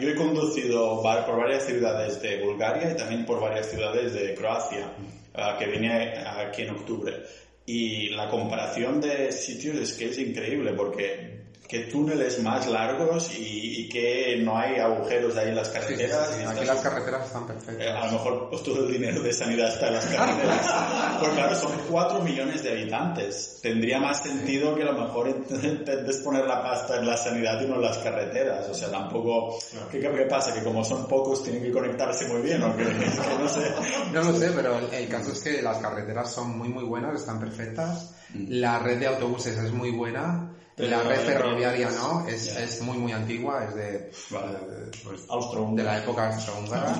yo he conducido por varias ciudades de Bulgaria y también por varias ciudades de Croacia, eh, que vine aquí en octubre. Y la comparación de sitios es que es increíble porque qué túneles más largos y, y que no hay agujeros ahí en las Sí, sí, carreteras. sí, y Aquí las carreteras están eh, perfectas. a lo mejor pues, todo el dinero de sanidad está en las carreteras. Pues claro, son 4 millones de habitantes. Tendría más sentido que a lo mejor intentes poner la pasta en la sanidad y no en las carreteras. O sea, tampoco... ¿Qué, qué pasa? ¿Que como son pocos tienen que conectarse muy bien o que no sé. No lo sé, pero el, el caso es que las carreteras son muy muy buenas, están perfectas. La red de autobuses es muy buena. Pero la red ferroviaria no, es, es muy muy antigua, es de, Vale. de- pues, de la época austrohúngara.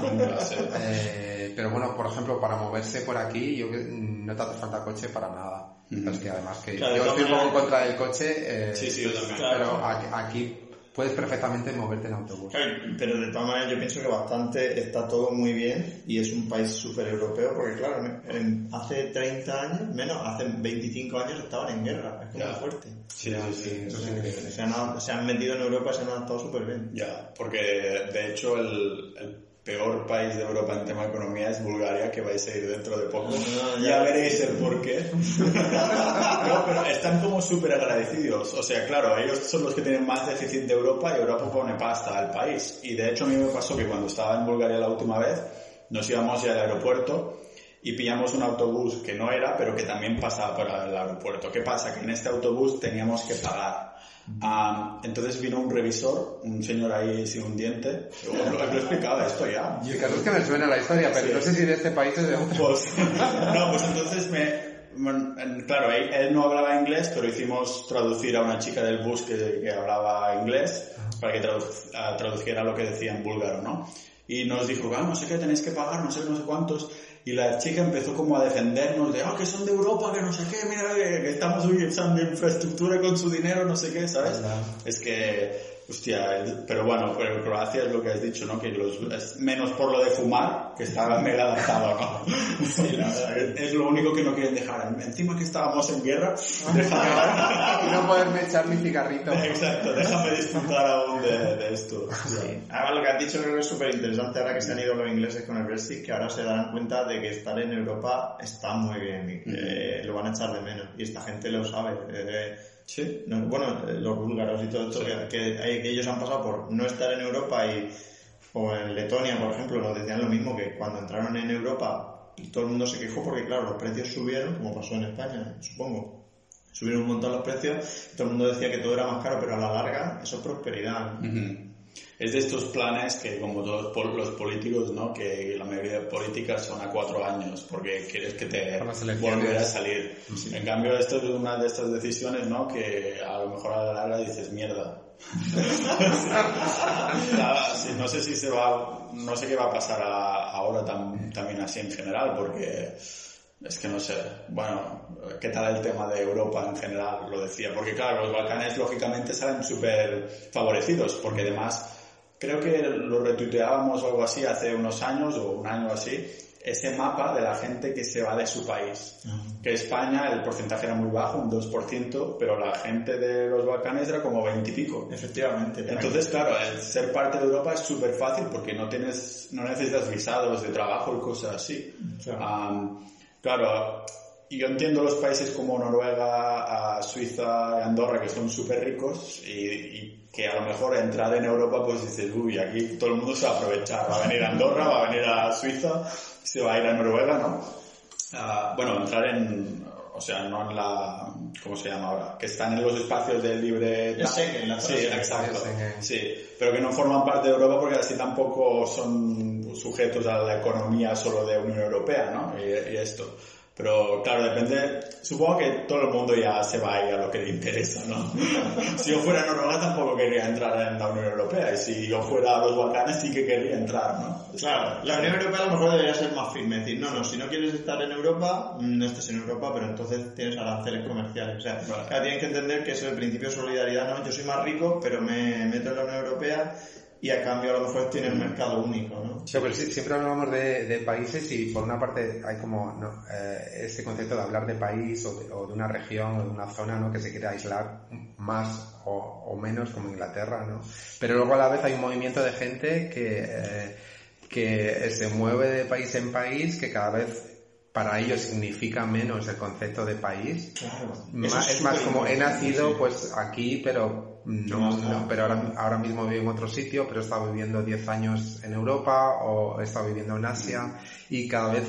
Eh, pero bueno, por ejemplo, para moverse por aquí, yo que- no te hace falta coche para nada. Es que además que Claro, yo estoy un poco en contra del coche, eh, Sí, sí, yo también. pero aquí, aquí puedes perfectamente moverte en autobús. Claro, Pero de todas maneras yo pienso que bastante está todo muy bien y es un país súper europeo porque claro, en- hace 30 años, menos, hace 25 años estaban en guerra, es como Ya. fuerte. Sí, sí, sí. se, han, se han metido en Europa y se han adaptado súper bien. Ya, porque de hecho el, el peor país de Europa en tema de economía es Bulgaria, que vais a ir dentro de poco. ya veréis el porqué. no, pero están como súper agradecidos. O sea, claro, ellos son los que tienen más déficit de Europa y Europa pone pasta al país. Y de hecho a mí me pasó que cuando estaba en Bulgaria la última vez, nos íbamos ya al aeropuerto y pillamos un autobús que no era, pero que también pasaba por el aeropuerto. ¿Qué pasa? Que en este autobús teníamos que pagar. Ah, entonces vino un revisor, un señor ahí sin un diente, lo, lo he explicado esto ya. Y el caso es que me suena la historia, pero no sé si de este país es de otro. Pues, no, pues entonces me, claro, él, no hablaba inglés, pero hicimos traducir a una chica del bus que, que hablaba inglés para que ah, tradujera lo que decía en búlgaro, ¿no? Y nos dijo, ah, no sé qué tenéis que pagar, no sé, no sé cuántos y la chica empezó como a defendernos de, ah, que son de Europa, que no sé qué, mira que, estamos utilizando infraestructura con su dinero, no sé qué, ¿sabes? Es que Hostia, pero bueno, pero Croacia es lo que has dicho, ¿no? Que los, es menos por lo de fumar, que estaba mega adaptado, ¿no? Sí, la verdad, es lo único que no quieren dejar. Encima que estábamos en guerra, déjame... y no poderme echar mi cigarrito. Exacto, déjame disfrutar aún de, esto. Sí. Además, lo que has dicho creo que es súper interesante ahora que se han ido los ingleses con el Brexit, que ahora se darán cuenta de que estar en Europa está muy bien y que lo van a echar de menos. Y esta gente lo sabe. Eh, Sí, bueno, los búlgaros y todo esto, que, que, ellos han pasado por no estar en Europa y, o en Letonia, por ejemplo, nos decían lo mismo, que cuando entraron en Europa todo el mundo se quejó porque, claro, los precios subieron, como pasó en España, supongo. Subieron un montón los precios, todo el mundo decía que todo era más caro, pero a la larga eso es prosperidad. Es de estos planes que, como todos los políticos, ¿no? que la mayoría de políticas son a cuatro años, porque quieres que te vuelva a salir. En cambio, esto es una de estas decisiones ¿no? que a lo mejor a la larga dices, mierda. no sé si se va, no sé qué va a pasar ahora también así en general, porque es que no sé, bueno, ¿qué tal el tema de Europa en general? Lo decía, porque claro, los Balcanes lógicamente salen súper favorecidos, porque además creo que lo retuiteábamos o algo así hace unos años o un año así, ese mapa de la gente que se va de su país. Que España el porcentaje era muy bajo, un 2%, pero la gente de los Balcanes era como 20 y pico. Efectivamente. Entonces, claro, el ser parte de Europa es súper fácil porque no tienes, no necesitas visados de trabajo y cosas así. Claro, y yo entiendo los países como Noruega, Suiza y Andorra que son súper ricos y, que a lo mejor entrar en Europa pues dices, uy, aquí todo el mundo se va a aprovechar, va a venir a Andorra, va a venir a Suiza, se va a ir a Noruega, ¿no? Uh, bueno, entrar en, o sea, no en la, ¿cómo se llama ahora? Que están en los espacios del libre... Yo sé que en la Sí, exacto. Sí, pero que no forman parte de Europa porque así tampoco son sujetos a la economía solo de Unión Europea, ¿no? y, y esto. Pero claro, depende, supongo que todo el mundo ya se va a ir a lo que le interesa, ¿no? si yo fuera Noruega tampoco querría entrar en la Unión Europea y si yo fuera a los Balcanes sí que querría entrar, ¿no? Claro, la Unión Europea a lo mejor debería ser más firme, decir, no, no, si no quieres estar en Europa, no estés en Europa, pero entonces tienes aranceles comerciales. O sea, tienes que entender que es el principio de solidaridad, ¿no? Yo soy más rico, pero me meto en la Unión Europea y a cambio a lo mejor tiene un mercado único, ¿no? Sí, pero siempre hablamos de, de, países y por una parte hay como ¿no? eh, ese concepto de hablar de país o de, o de, una región o de una zona, ¿no? Que se quiere aislar más o, o, menos como Inglaterra, ¿no? Pero luego a la vez hay un movimiento de gente que, eh, que se mueve de país en país, que cada vez para ellos significa menos el concepto de país. Claro. es, más como he nacido pues aquí, pero no, pero ahora, ahora, mismo vivo en otro sitio, pero he estado viviendo 10 años en Europa o he estado viviendo en Asia y cada vez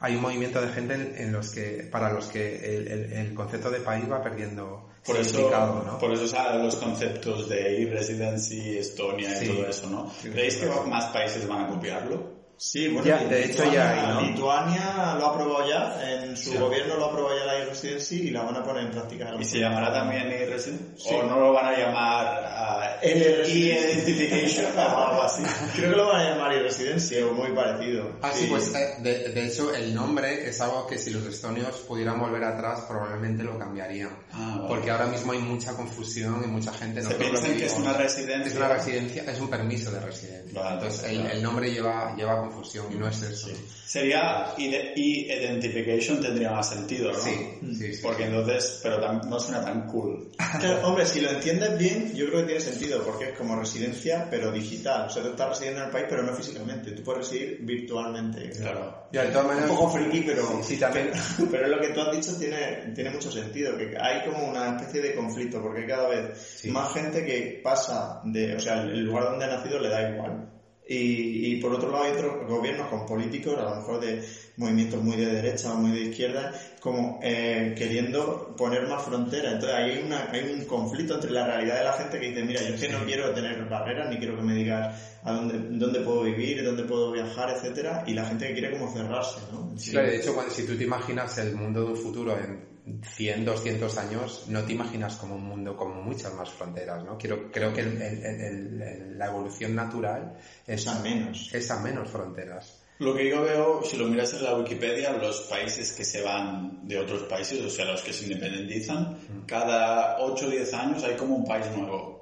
hay un movimiento de gente en, los que, para los que el, el, concepto de país va perdiendo por significado, eso, ¿no? Por eso salen los conceptos de e-residency, Estonia y todo eso, ¿no? ¿Creéis que más países van a copiarlo? Sí, bueno, ya, de hecho ya hay, Lituania lo ha aprobado ya, en su sí. gobierno lo ha aprobado ya la e-residency y la van a poner en práctica. ¿Y se llamará también e-residency? Sí. ¿O no lo van a llamar uh, e-identification o algo así? Creo que lo van a llamar e-residency o muy parecido. Ah, sí, sí pues eh, de, de, hecho el nombre es algo que si los estonios pudieran volver atrás probablemente lo cambiarían. Ah, vale. Porque ahora mismo hay mucha confusión y mucha gente no Se piensan que es una residencia. Es una residencia, es un permiso de residencia. Vale, Entonces el, el nombre lleva, lleva confusión y no es eso. Sería ide- e-identification tendría más sentido, ¿no? Sí, sí, sí. Porque entonces, pero no suena tan cool. Claro, hombre, si lo entiendes bien, yo creo que tiene sentido, porque es como residencia, pero digital. O sea, tú estás residiendo en el país, pero no físicamente. Tú puedes residir virtualmente. Claro. Ya, de todas Un maneras, poco friki, pero, Sí, también. pero lo que tú has dicho tiene, tiene mucho sentido, que hay como una especie de conflicto, porque hay cada vez más gente que pasa de, o sea, el lugar donde ha nacido le da igual. Y, y por otro lado hay otros gobiernos con políticos, a lo mejor de movimientos muy de derecha o muy de izquierda, como eh, queriendo poner más fronteras. Entonces ahí hay, una, hay un conflicto entre la realidad de la gente que dice, mira, yo es que no quiero tener barreras, ni quiero que me digas a dónde, dónde puedo vivir, dónde puedo viajar, etcétera, y la gente que quiere como cerrarse, ¿no? Sí, claro, de hecho, cuando- si tú te imaginas el mundo de un futuro en 100, 200 años, no te imaginas como un mundo con muchas más fronteras, ¿no? Quiero, creo que el- el- el- el- la evolución natural es Es a menos. es a menos fronteras. Lo que yo veo, si lo miras en la Wikipedia, los países que se van de otros países, o sea, los que se independizan, cada 8 o 10 años hay como un país nuevo.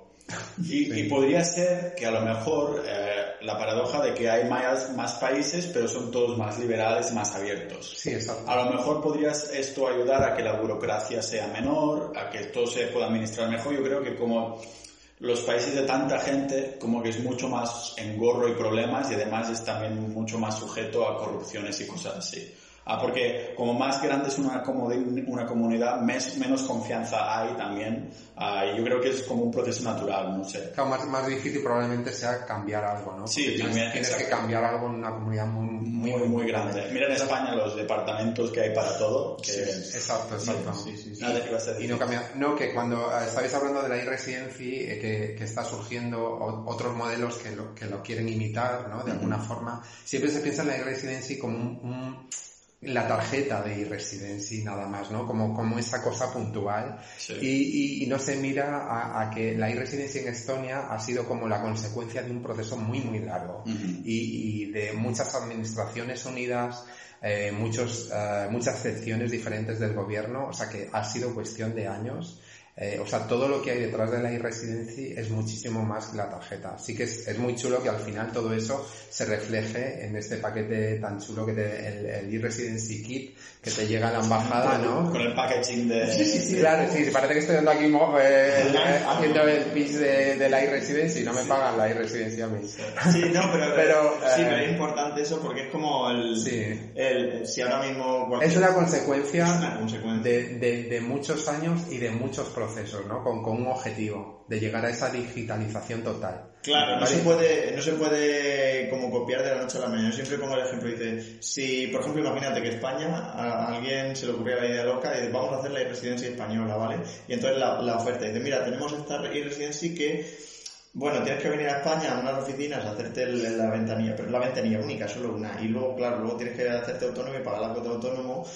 Y, y podría ser que a lo mejor eh, la paradoja de que hay más, más países, pero son todos más liberales, más abiertos. Sí, exacto. A lo mejor podrías esto ayudar a que la burocracia sea menor, a que todo se pueda administrar mejor. Yo creo que como los países de tanta gente, como que es mucho más engorro y problemas y además es también mucho más sujeto a corrupciones y cosas así. Ah, porque como más grande es una, una comunidad, mes- menos confianza hay también. Ah, y yo creo que es como un proceso natural, no sé. Claro, más, más difícil probablemente sea cambiar algo, ¿no? Sí, tienes, también, tienes que cambiar algo en una comunidad muy, Muy, muy, muy grande. Mira en España los departamentos que hay para todo. Que Exacto, exacto. Sí, sí, sí. Nada. Y no cambia. No, que cuando eh, estabais hablando de la e-residency, eh, que, que está surgiendo otros modelos que lo, que lo quieren imitar, ¿no? De alguna forma. Siempre se piensa en la e-residency como un, un- la tarjeta de e-residency nada más, ¿no? Como, como esa cosa puntual. Sí. Y, y- y no se mira a, a que la e-residency en Estonia ha sido como la consecuencia de un proceso muy, muy largo y de muchas administraciones unidas, eh, muchos, eh, muchas secciones diferentes del gobierno, o sea que ha sido cuestión de años. Eh, o sea, todo lo que hay detrás de la e-residency es muchísimo más que la tarjeta. Así que es, es muy chulo que al final todo eso se refleje en este paquete tan chulo que te, el, el e-residency kit que te llega a la embajada, ¿no? Con el packaging de... Sí, claro, sí, parece que estoy dando aquí eh, eh, haciendo el pitch de, de la e-residency y no me pagan la e-residency a mí. Sí, no, pero, Pero, sí, eh, pero es importante eso porque es como el, Sí. el si ahora mismo Es una consecuencia, Es una consecuencia. De, de- de muchos años y de muchos procesos, ¿no? Con, con un objetivo, de llegar a esa digitalización total. Claro, no se puede, no se puede como copiar de la noche a la mañana. Yo siempre pongo el ejemplo, dice, si por ejemplo imagínate que España, a alguien se le ocurriera la idea loca y dice, vamos a hacer la residencia española, ¿vale? Y entonces la, la oferta dice, mira, tenemos esta residencia que bueno, tienes que venir a España a unas oficinas a hacerte el- la ventanilla, pero es la ventanilla única, solo una. Y luego, claro, luego tienes que hacerte autónomo y pagar la cuota de autónomo.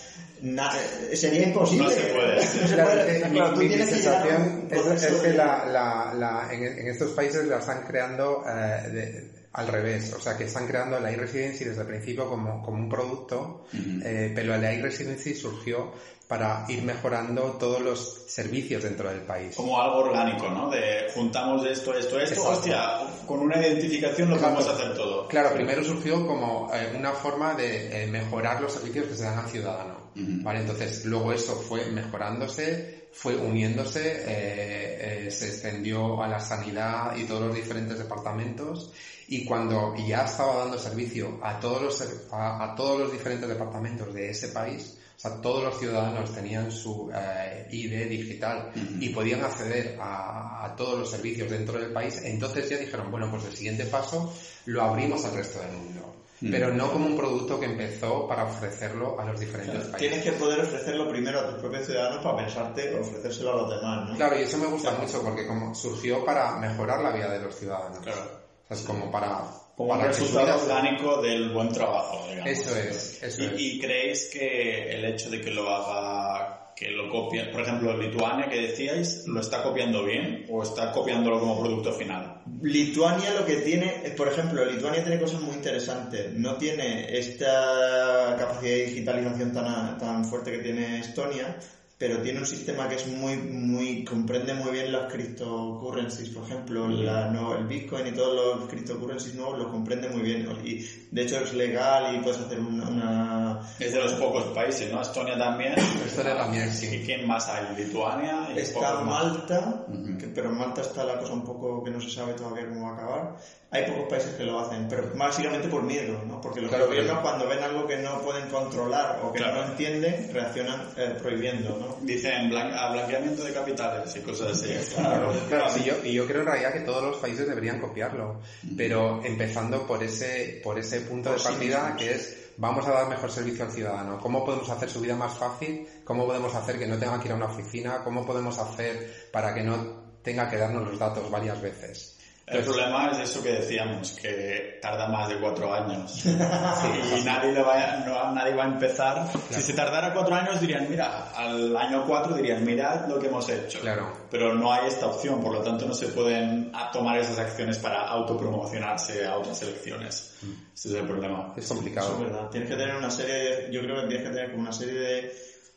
Na- eh, sería imposible. No se puede. No se puede. Claro, mi, que sensación es, que la, la- en, en estos países la están creando eh, de- al revés, o sea que están creando la e-residency desde el principio como, como un producto, eh, pero la e-residency surgió para ir mejorando todos los servicios dentro del país. Como algo orgánico, ¿no? De juntamos esto, esto, esto. Exacto. Hostia, con una identificación lo Exacto. podemos hacer todo. Claro, primero surgió como eh, una forma de eh, mejorar los servicios que se dan al ciudadano. Ujú. ¿vale? Entonces, luego eso fue mejorándose, fue uniéndose, eh, eh, se extendió a la sanidad y todos los diferentes departamentos. Y cuando ya estaba dando servicio a todos los, a, a todos los diferentes departamentos de ese país, o sea, todos los ciudadanos tenían su eh, ID digital y podían acceder a, a todos los servicios dentro del país, entonces ya dijeron, bueno, pues el siguiente paso lo abrimos al resto del mundo. Pero no como un producto que empezó para ofrecerlo a los diferentes países. Tienes que poder ofrecerlo primero a tus propios ciudadanos para pensarte ofrecérselo a los demás, ¿no? Claro, y eso me gusta mucho porque como surgió para mejorar la vida de los ciudadanos. Claro. O sea, es como para... Como un resultado orgánico del buen trabajo, digamos. Eso es, eso y, es. y creéis que el hecho de que lo haga, que lo copien, por ejemplo, Lituania que decíais, ¿lo está copiando bien o está copiándolo como producto final? Lituania lo que tiene, por ejemplo, Lituania tiene cosas muy interesantes. No tiene esta capacidad de digitalización tan, tan fuerte que tiene Estonia, pero tiene un sistema que es muy, muy, comprende muy bien las cryptocurrencies, por ejemplo, la, no, el Bitcoin y todos los cryptocurrencies nuevos los comprende muy bien. Y de hecho es legal y puedes hacer una. Es de los pocos países, ¿no? Estonia también. Estonia también, sí. ¿Y quién más hay? Lituania. Y está Malta, pero en Malta está la cosa un poco que no se sabe todavía cómo va a acabar. Hay pocos países que lo hacen, pero básicamente por miedo, ¿no? Porque los gobiernos cuando ven algo que no pueden controlar o que no entienden, reaccionan eh, prohibiendo, ¿no? Dicen blanqueamiento de capitales y cosas así. Claro, claro y, yo, y yo creo en realidad que todos los países deberían copiarlo, pero empezando por ese, por ese punto de partida que es vamos a dar mejor servicio al ciudadano. ¿Cómo podemos hacer su vida más fácil? ¿Cómo podemos hacer que no tenga que ir a una oficina? ¿Cómo podemos hacer para que no tenga que darnos los datos varias veces? El problema es eso que decíamos, que tarda más de cuatro años. y nadie, va, nadie va a empezar. Si se tardara cuatro años dirían, mira, al año cuatro dirían, mirad lo que hemos hecho. Claro. Pero no hay esta opción, por lo tanto no se pueden tomar esas acciones para autopromocionarse a otras elecciones. Mm. Ese es el problema. Es complicado. es verdad. Tienes que tener una serie, yo creo que tienes que tener como una serie de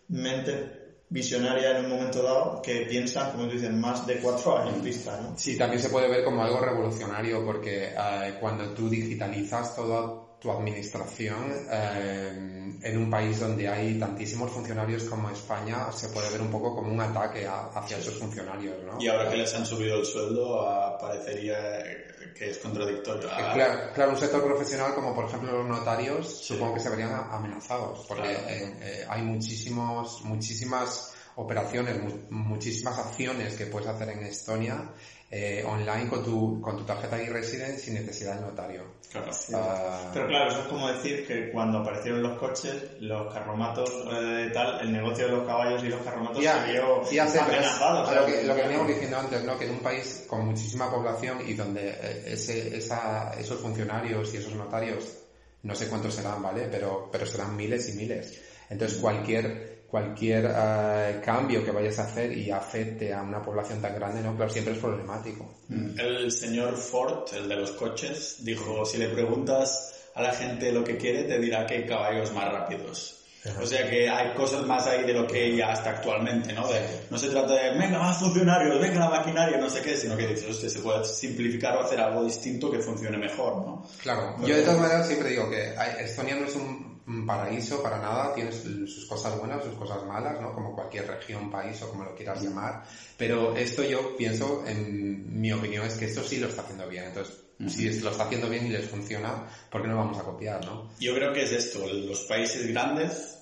mentes visionaria en un momento dado que piensan, como tú dices, más de cuatro años vista, ¿no? Sí, también se puede ver como algo revolucionario porque eh, cuando tú digitalizas toda tu administración eh, en un país donde hay tantísimos funcionarios como España se puede ver un poco como un ataque hacia esos funcionarios, ¿no? Y ahora que les han subido el sueldo parecería que es contradictorio. Ah. Claro, claro, un sector profesional como por ejemplo los notarios supongo que se verían amenazados porque eh, hay muchísimos, muchísimas operaciones, muchísimas acciones que puedes hacer en Estonia eh, online con tu, con tu tarjeta de resident sin necesidad de notario. Claro. Ah. Pero claro, eso es como decir que cuando aparecieron los coches, los carromatos eh, tal, el negocio de los caballos y los carromatos se vio amenazado. lo, que, lo que veníamos diciendo antes, ¿no? que en un país con muchísima población y donde eh, ese, esa, esos funcionarios y esos notarios, no sé cuántos serán, ¿vale? Pero, pero serán miles y miles. Entonces cualquier cualquier uh, cambio que vayas a hacer y afecte a una población tan grande, ¿no? Claro, siempre es problemático. Mm. El señor Ford, el de los coches, dijo, si le preguntas a la gente lo que quiere, te dirá que hay caballos más rápidos. O sea que hay cosas más ahí de lo que ya está actualmente, ¿no? De, no se trata de, venga, más funcionarios, venga la maquinaria, no sé qué, sino que dices, se puede simplificar o hacer algo distinto que funcione mejor, ¿no? Claro, yo de todas maneras siempre digo que Estonia no es un paraíso para nada, tiene sus cosas buenas, sus cosas malas, ¿no? Como cualquier región, país o como lo quieras llamar. Pero esto yo pienso, en mi opinión, es que esto sí lo está haciendo bien. Entonces, si lo está haciendo bien y les funciona, ¿por qué no vamos a copiar, no? Yo creo que es esto, los países grandes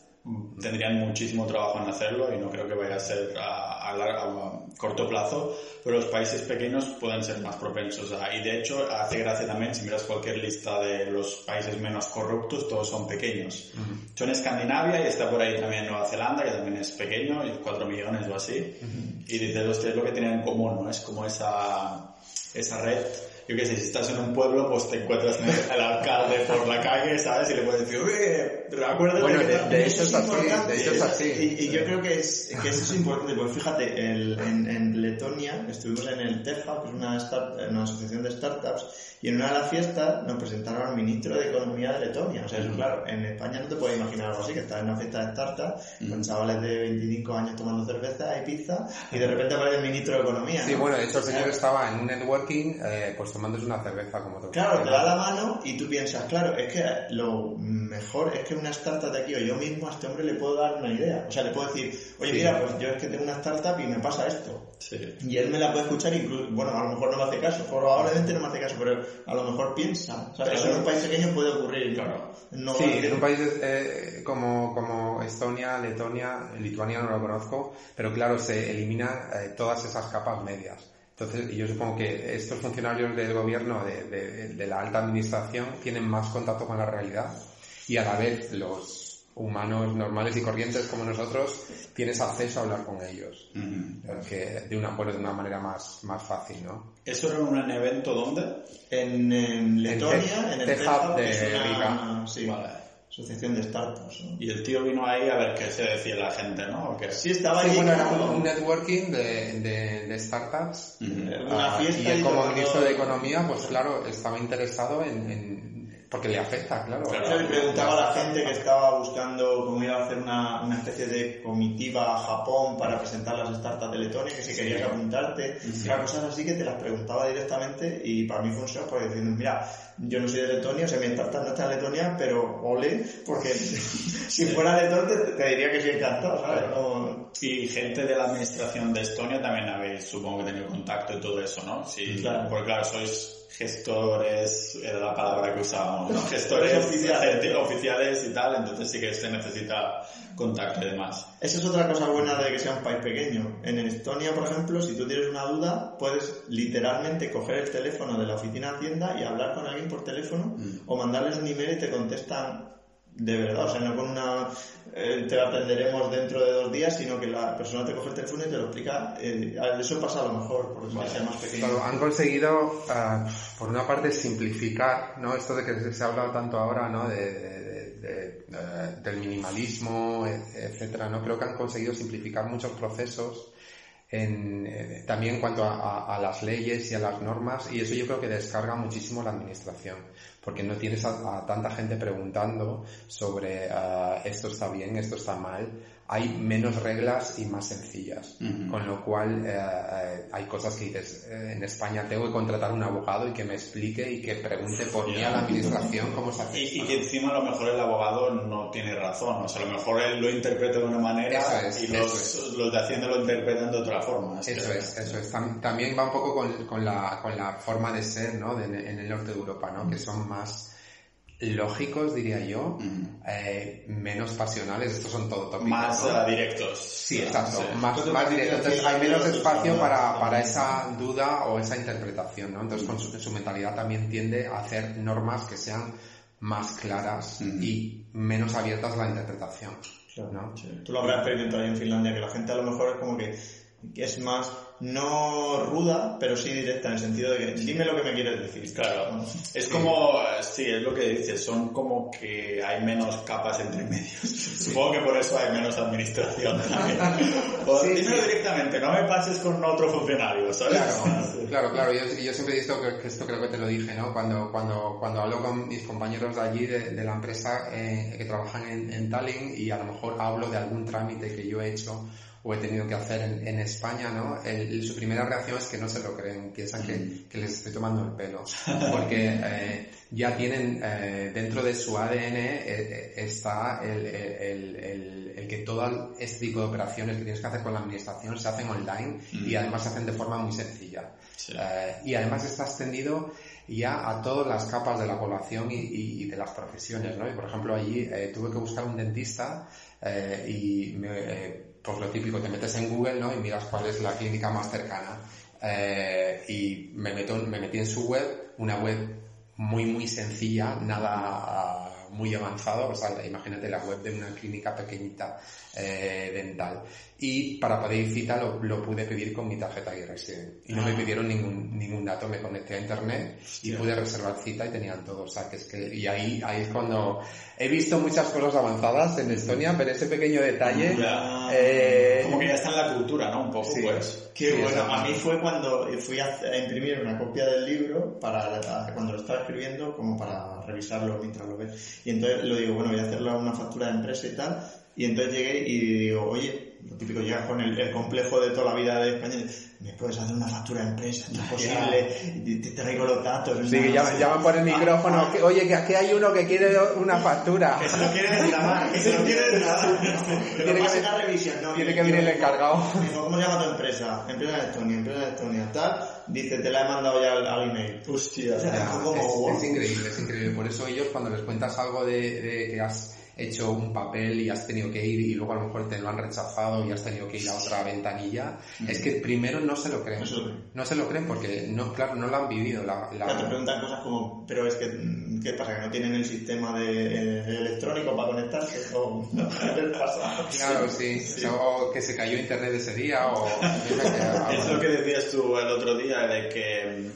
tendrían muchísimo trabajo en hacerlo y no creo que vaya a ser a, a, corto plazo, pero los países pequeños pueden ser más propensos a, y de hecho hace gracia también si miras cualquier lista de los países menos corruptos, todos son pequeños. Son Escandinavia y está por ahí también Nueva Zelanda, que también es pequeño, y 4 millones o así, y de los tres lo que tienen en común, ¿no? Es como esa, esa red yo qué sé, si estás en un pueblo, pues te encuentras al alcalde por la calle, ¿sabes? Y le puedes decir, oye, recuerda bueno, de, de, eso es así, de eso es así. Y, yo creo que, es, que eso es importante, pues fíjate, el, en, en, Letonia estuvimos en el TEJA, que es una, una asociación de startups, y en una de las fiestas nos presentaron al ministro de Economía de Letonia. O sea, eso, claro, en España no te puedes imaginar algo así, que estás en una fiesta de startups con chavales de 25 años tomando cerveza y pizza y de repente aparece el ministro de Economía. Sí, bueno, de hecho el señor estaba en un networking eh, pues tomándose una cerveza como tú. Claro, te da la mano y tú piensas, claro, es que lo mejor es que una startup de aquí o yo mismo a este hombre le puedo dar una idea. O sea, le puedo decir, oye, mira, pues yo es que tengo una startup y me pasa esto. Sí. Y él me la puede escuchar incluso, bueno, a lo mejor no me hace caso, probablemente no me hace caso, pero a lo mejor piensa. Eso en un país pequeño puede ocurrir. Claro. sí, en un país eh, como, como Estonia, Letonia, Lituania no lo conozco, pero claro, se eliminan eh, todas esas capas medias. Entonces, yo supongo que estos funcionarios del gobierno, de, de, de la alta administración, tienen más contacto con la realidad y a la vez los humanos normales y corrientes como nosotros, tienes acceso a hablar con ellos. que de una, de una manera más, más fácil, ¿no? ¿Eso era un evento dónde? En, Letonia, en, el Tehab de Riga. Sí, vale. Asociación de startups. Y el tío vino ahí a ver qué se decía la gente, ¿no? Sí, estaba sí, Bueno, era un, networking de, de, startups. Una fiesta y él como ministro de Economía, pues claro, estaba interesado en porque le afecta, claro. Yo le preguntaba a la gente que estaba buscando cómo iba a hacer una, una especie de comitiva a Japón para presentar las startups de Letonia, que si querías apuntarte, claro, cosas así que te las preguntaba directamente y para mí fue un shock porque diciendo, mira, yo no soy de Letonia, o sea, mi startup no está en Letonia, pero ole, porque si fuera letón te, te diría que sí encantado, ¿sabes? No- Y gente de la administración de Estonia también habéis, supongo que tenido contacto y todo eso, ¿no? Sí, Claro. Porque claro, sois gestores, era la palabra que usábamos, ¿no? Gestores Oficiales. y tal, entonces sí que se necesita contacto y demás. Esa es otra cosa buena de que sea un país pequeño. En Estonia, por ejemplo, si tú tienes una duda, puedes literalmente coger el teléfono de la oficina de Hacienda y hablar con alguien por teléfono o mandarles un email y te contestan de verdad. O sea, no con una eh, te atenderemos dentro de dos días, sino que la persona te coge el teléfono y te lo explica. Eh, eso pasa a lo mejor, porque sea más pequeño. Claro, han conseguido, ah, por una parte, simplificar, ¿no? Esto de que se ha hablado tanto ahora, ¿no? De, de- de- eh, del minimalismo, e- etcétera, ¿no? Creo que han conseguido simplificar muchos procesos en, eh, también en cuanto a, a- las leyes y a las normas y eso yo creo que descarga muchísimo la administración porque no tienes a, a tanta gente preguntando sobre ah, esto está bien, esto está mal hay menos reglas y más sencillas con lo cual eh, eh, hay cosas que dices eh, en España tengo que contratar un abogado y que me explique y que pregunte por mí a la administración cómo se hace Y, y que encima a lo mejor el abogado no tiene razón, o sea, a lo mejor él lo interpreta de una manera es, y los, los de Hacienda lo interpretan de otra forma. Eso es, eso es. Tam- También va un poco con, con la, con la forma de ser, ¿no? De- en el norte de Europa, ¿no? Que son más lógicos, diría yo, eh, menos pasionales. Estos son todo tópicos. Más ¿no? directos. Sí, exacto. Sí. Más, Cuanto más más directo. Entonces hay menos espacio para, para esa duda o esa interpretación, ¿no? Entonces con su, su mentalidad también tiende a hacer normas que sean más claras y menos abiertas a la interpretación. ¿no? Tú lo habrás experimentado ahí en Finlandia, que la gente a lo mejor es como que, que es más, no ruda, pero sí directa, en el sentido de que dime lo que me quieres decir. Claro, es como, sí, es lo que dices, son como que hay menos capas entre medios. Supongo que por eso hay menos administración también. O, Sí, dímelo sí. directamente, no me pases con otro funcionario, ¿sabes? Claro, claro, claro. Yo, yo siempre he visto que, que esto creo que te lo dije, ¿no? Cuando, cuando, cuando hablo con mis compañeros de allí, de, de la empresa eh, que trabajan en, en Tallinn y a lo mejor hablo de algún trámite que yo he hecho o he tenido que hacer en, en España, ¿no? El- su primera reacción es que no se lo creen, piensan que, que les estoy tomando el pelo, porque eh, ya tienen eh, dentro de su ADN eh, eh, está el, el- el- el que todo este tipo de operaciones que tienes que hacer con la administración se hacen online y además se hacen de forma muy sencilla. Sí. Eh, y además está extendido ya a todas las capas de la población y, y- y de las profesiones, ¿no? Y por ejemplo allí eh, tuve que buscar un dentista y me, pues lo típico, te metes en Google, ¿no? Y miras cuál es la clínica más cercana. Eh, y me, meto, me metí en su web, una web muy muy sencilla, nada muy avanzado, o sea, imagínate la web de una clínica pequeñita eh, dental. Y para pedir cita lo, lo pude pedir con mi tarjeta iResident. Y no me pidieron ningún, ningún dato, me conecté a internet y pude reservar cita y tenían todo. O sea, que es que, y ahí, ahí es cuando he visto muchas cosas avanzadas en Estonia, pero ese pequeño detalle, Ya. eh, Como que ya está en la cultura, ¿no? Un poco, Sí. pues. Qué Sí, bueno, a mí fue cuando fui a, a imprimir una copia del libro para la- cuando lo estaba escribiendo, como para revisarlo mientras lo ves. Y entonces lo digo, bueno, voy a hacerle una factura de empresa y tal. Y entonces llegué y digo, oye, lo típico, llegas con el, el complejo de toda la vida de España, y, ¿me puedes hacer una factura de empresa? ¿Es posible? Y te traigo los datos. Sí, una- llaman, llaman por el micrófono. que, Oye, que aquí hay uno que quiere una factura. Que se lo quiere desgravar, que se lo quiere desgravar. Que Tiene que pase venir- a revisión, ¿no? tiene que venir el encargado. Dijo, ¿cómo se llama tu empresa? Empresa de Estonia, empresa de Estonia, tal. Dice, te la he mandado ya al, al email. Hostia. O sea, fue como, es, wow. es increíble, es increíble. Por eso ellos cuando les cuentas algo de, de que has hecho un papel y has tenido que ir y luego a lo mejor te lo han rechazado y has tenido que ir a otra ventanilla, es que primero no se lo creen. No se lo creen. No se lo creen porque, no, claro, no lo han vivido. La, la- Claro, te preguntan cosas como, pero es que, mm, ¿qué pasa? ¿Que no tienen el sistema de, eh, electrónico para conectarse? ¿O pasa? Claro, sí. Sea, o que se cayó internet ese día o... Es lo que decías tú el otro día de que,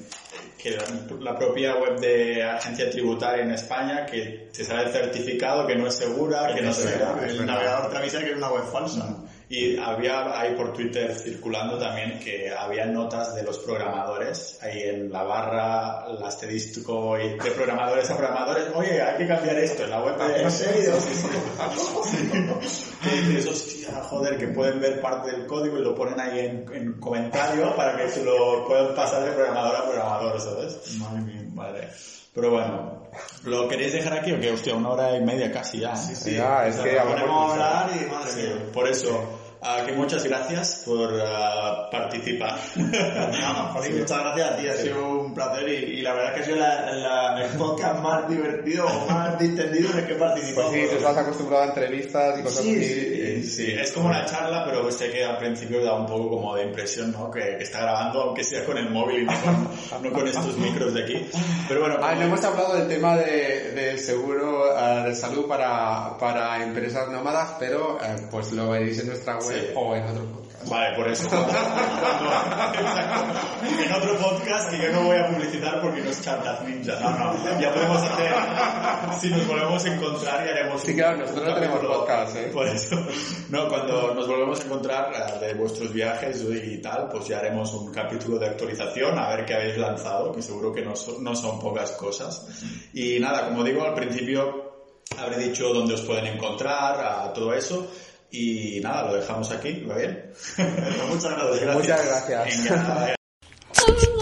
que la, la propia web de agencia tributaria en España que te sale el certificado que no es segura, que no Es se verdad, ve. el navegador te avisa que es una web falsa. Y había ahí por Twitter circulando también que había notas de los programadores ahí en la barra, la estadístico y de programadores a programadores. Oye, hay que cambiar esto en la web. ¿En serio? Y dices, hostia, joder, que pueden ver parte del código y lo ponen ahí en, en comentario para que se lo puedan pasar de programador a programador, ¿sabes? Madre mía, madre. Pero bueno, ¿lo queréis dejar aquí o que Hostia, una hora y media casi ya. Sí, sí. Ya, es que hablamos ponemos a hablar y madre Sí, mía. por eso, ah, que muchas gracias por ah, participar. Nada, Jolín, muchas gracias a ti, ha sido un placer y, y la verdad que ha sido la, la- el podcast más divertido o más distendido en el que he participado. Pues sí, tú estás acostumbrado a entrevistas y cosas Sí, así. sí, Sí, es como una charla, pero sé que al principio da un poco como de impresión, ¿no? Que, que está grabando, aunque sea con el móvil y no con, no con estos micros de aquí. Pero bueno, Ah, no hemos hablado del tema de, del seguro eh, de salud para, para empresas nómadas, pero eh, pues lo veréis en nuestra web Sí. o en otro. Vale, por eso. En otro podcast que yo no voy a publicitar porque no es charlas ninja. No, no. Ya podemos hacer. Si nos volvemos a encontrar y haremos. Sí, claro, nosotros no tenemos podcast, ¿eh? Por eso. No, cuando nos volvemos a encontrar eh, de vuestros viajes y tal, pues ya haremos un capítulo de actualización a ver qué habéis lanzado, que seguro que no son, no son pocas cosas. Y nada, como digo, al principio habré dicho dónde os pueden encontrar, a todo eso. Y nada, lo dejamos aquí, ¿va bien? Pues muchas gracias. Muchas gracias.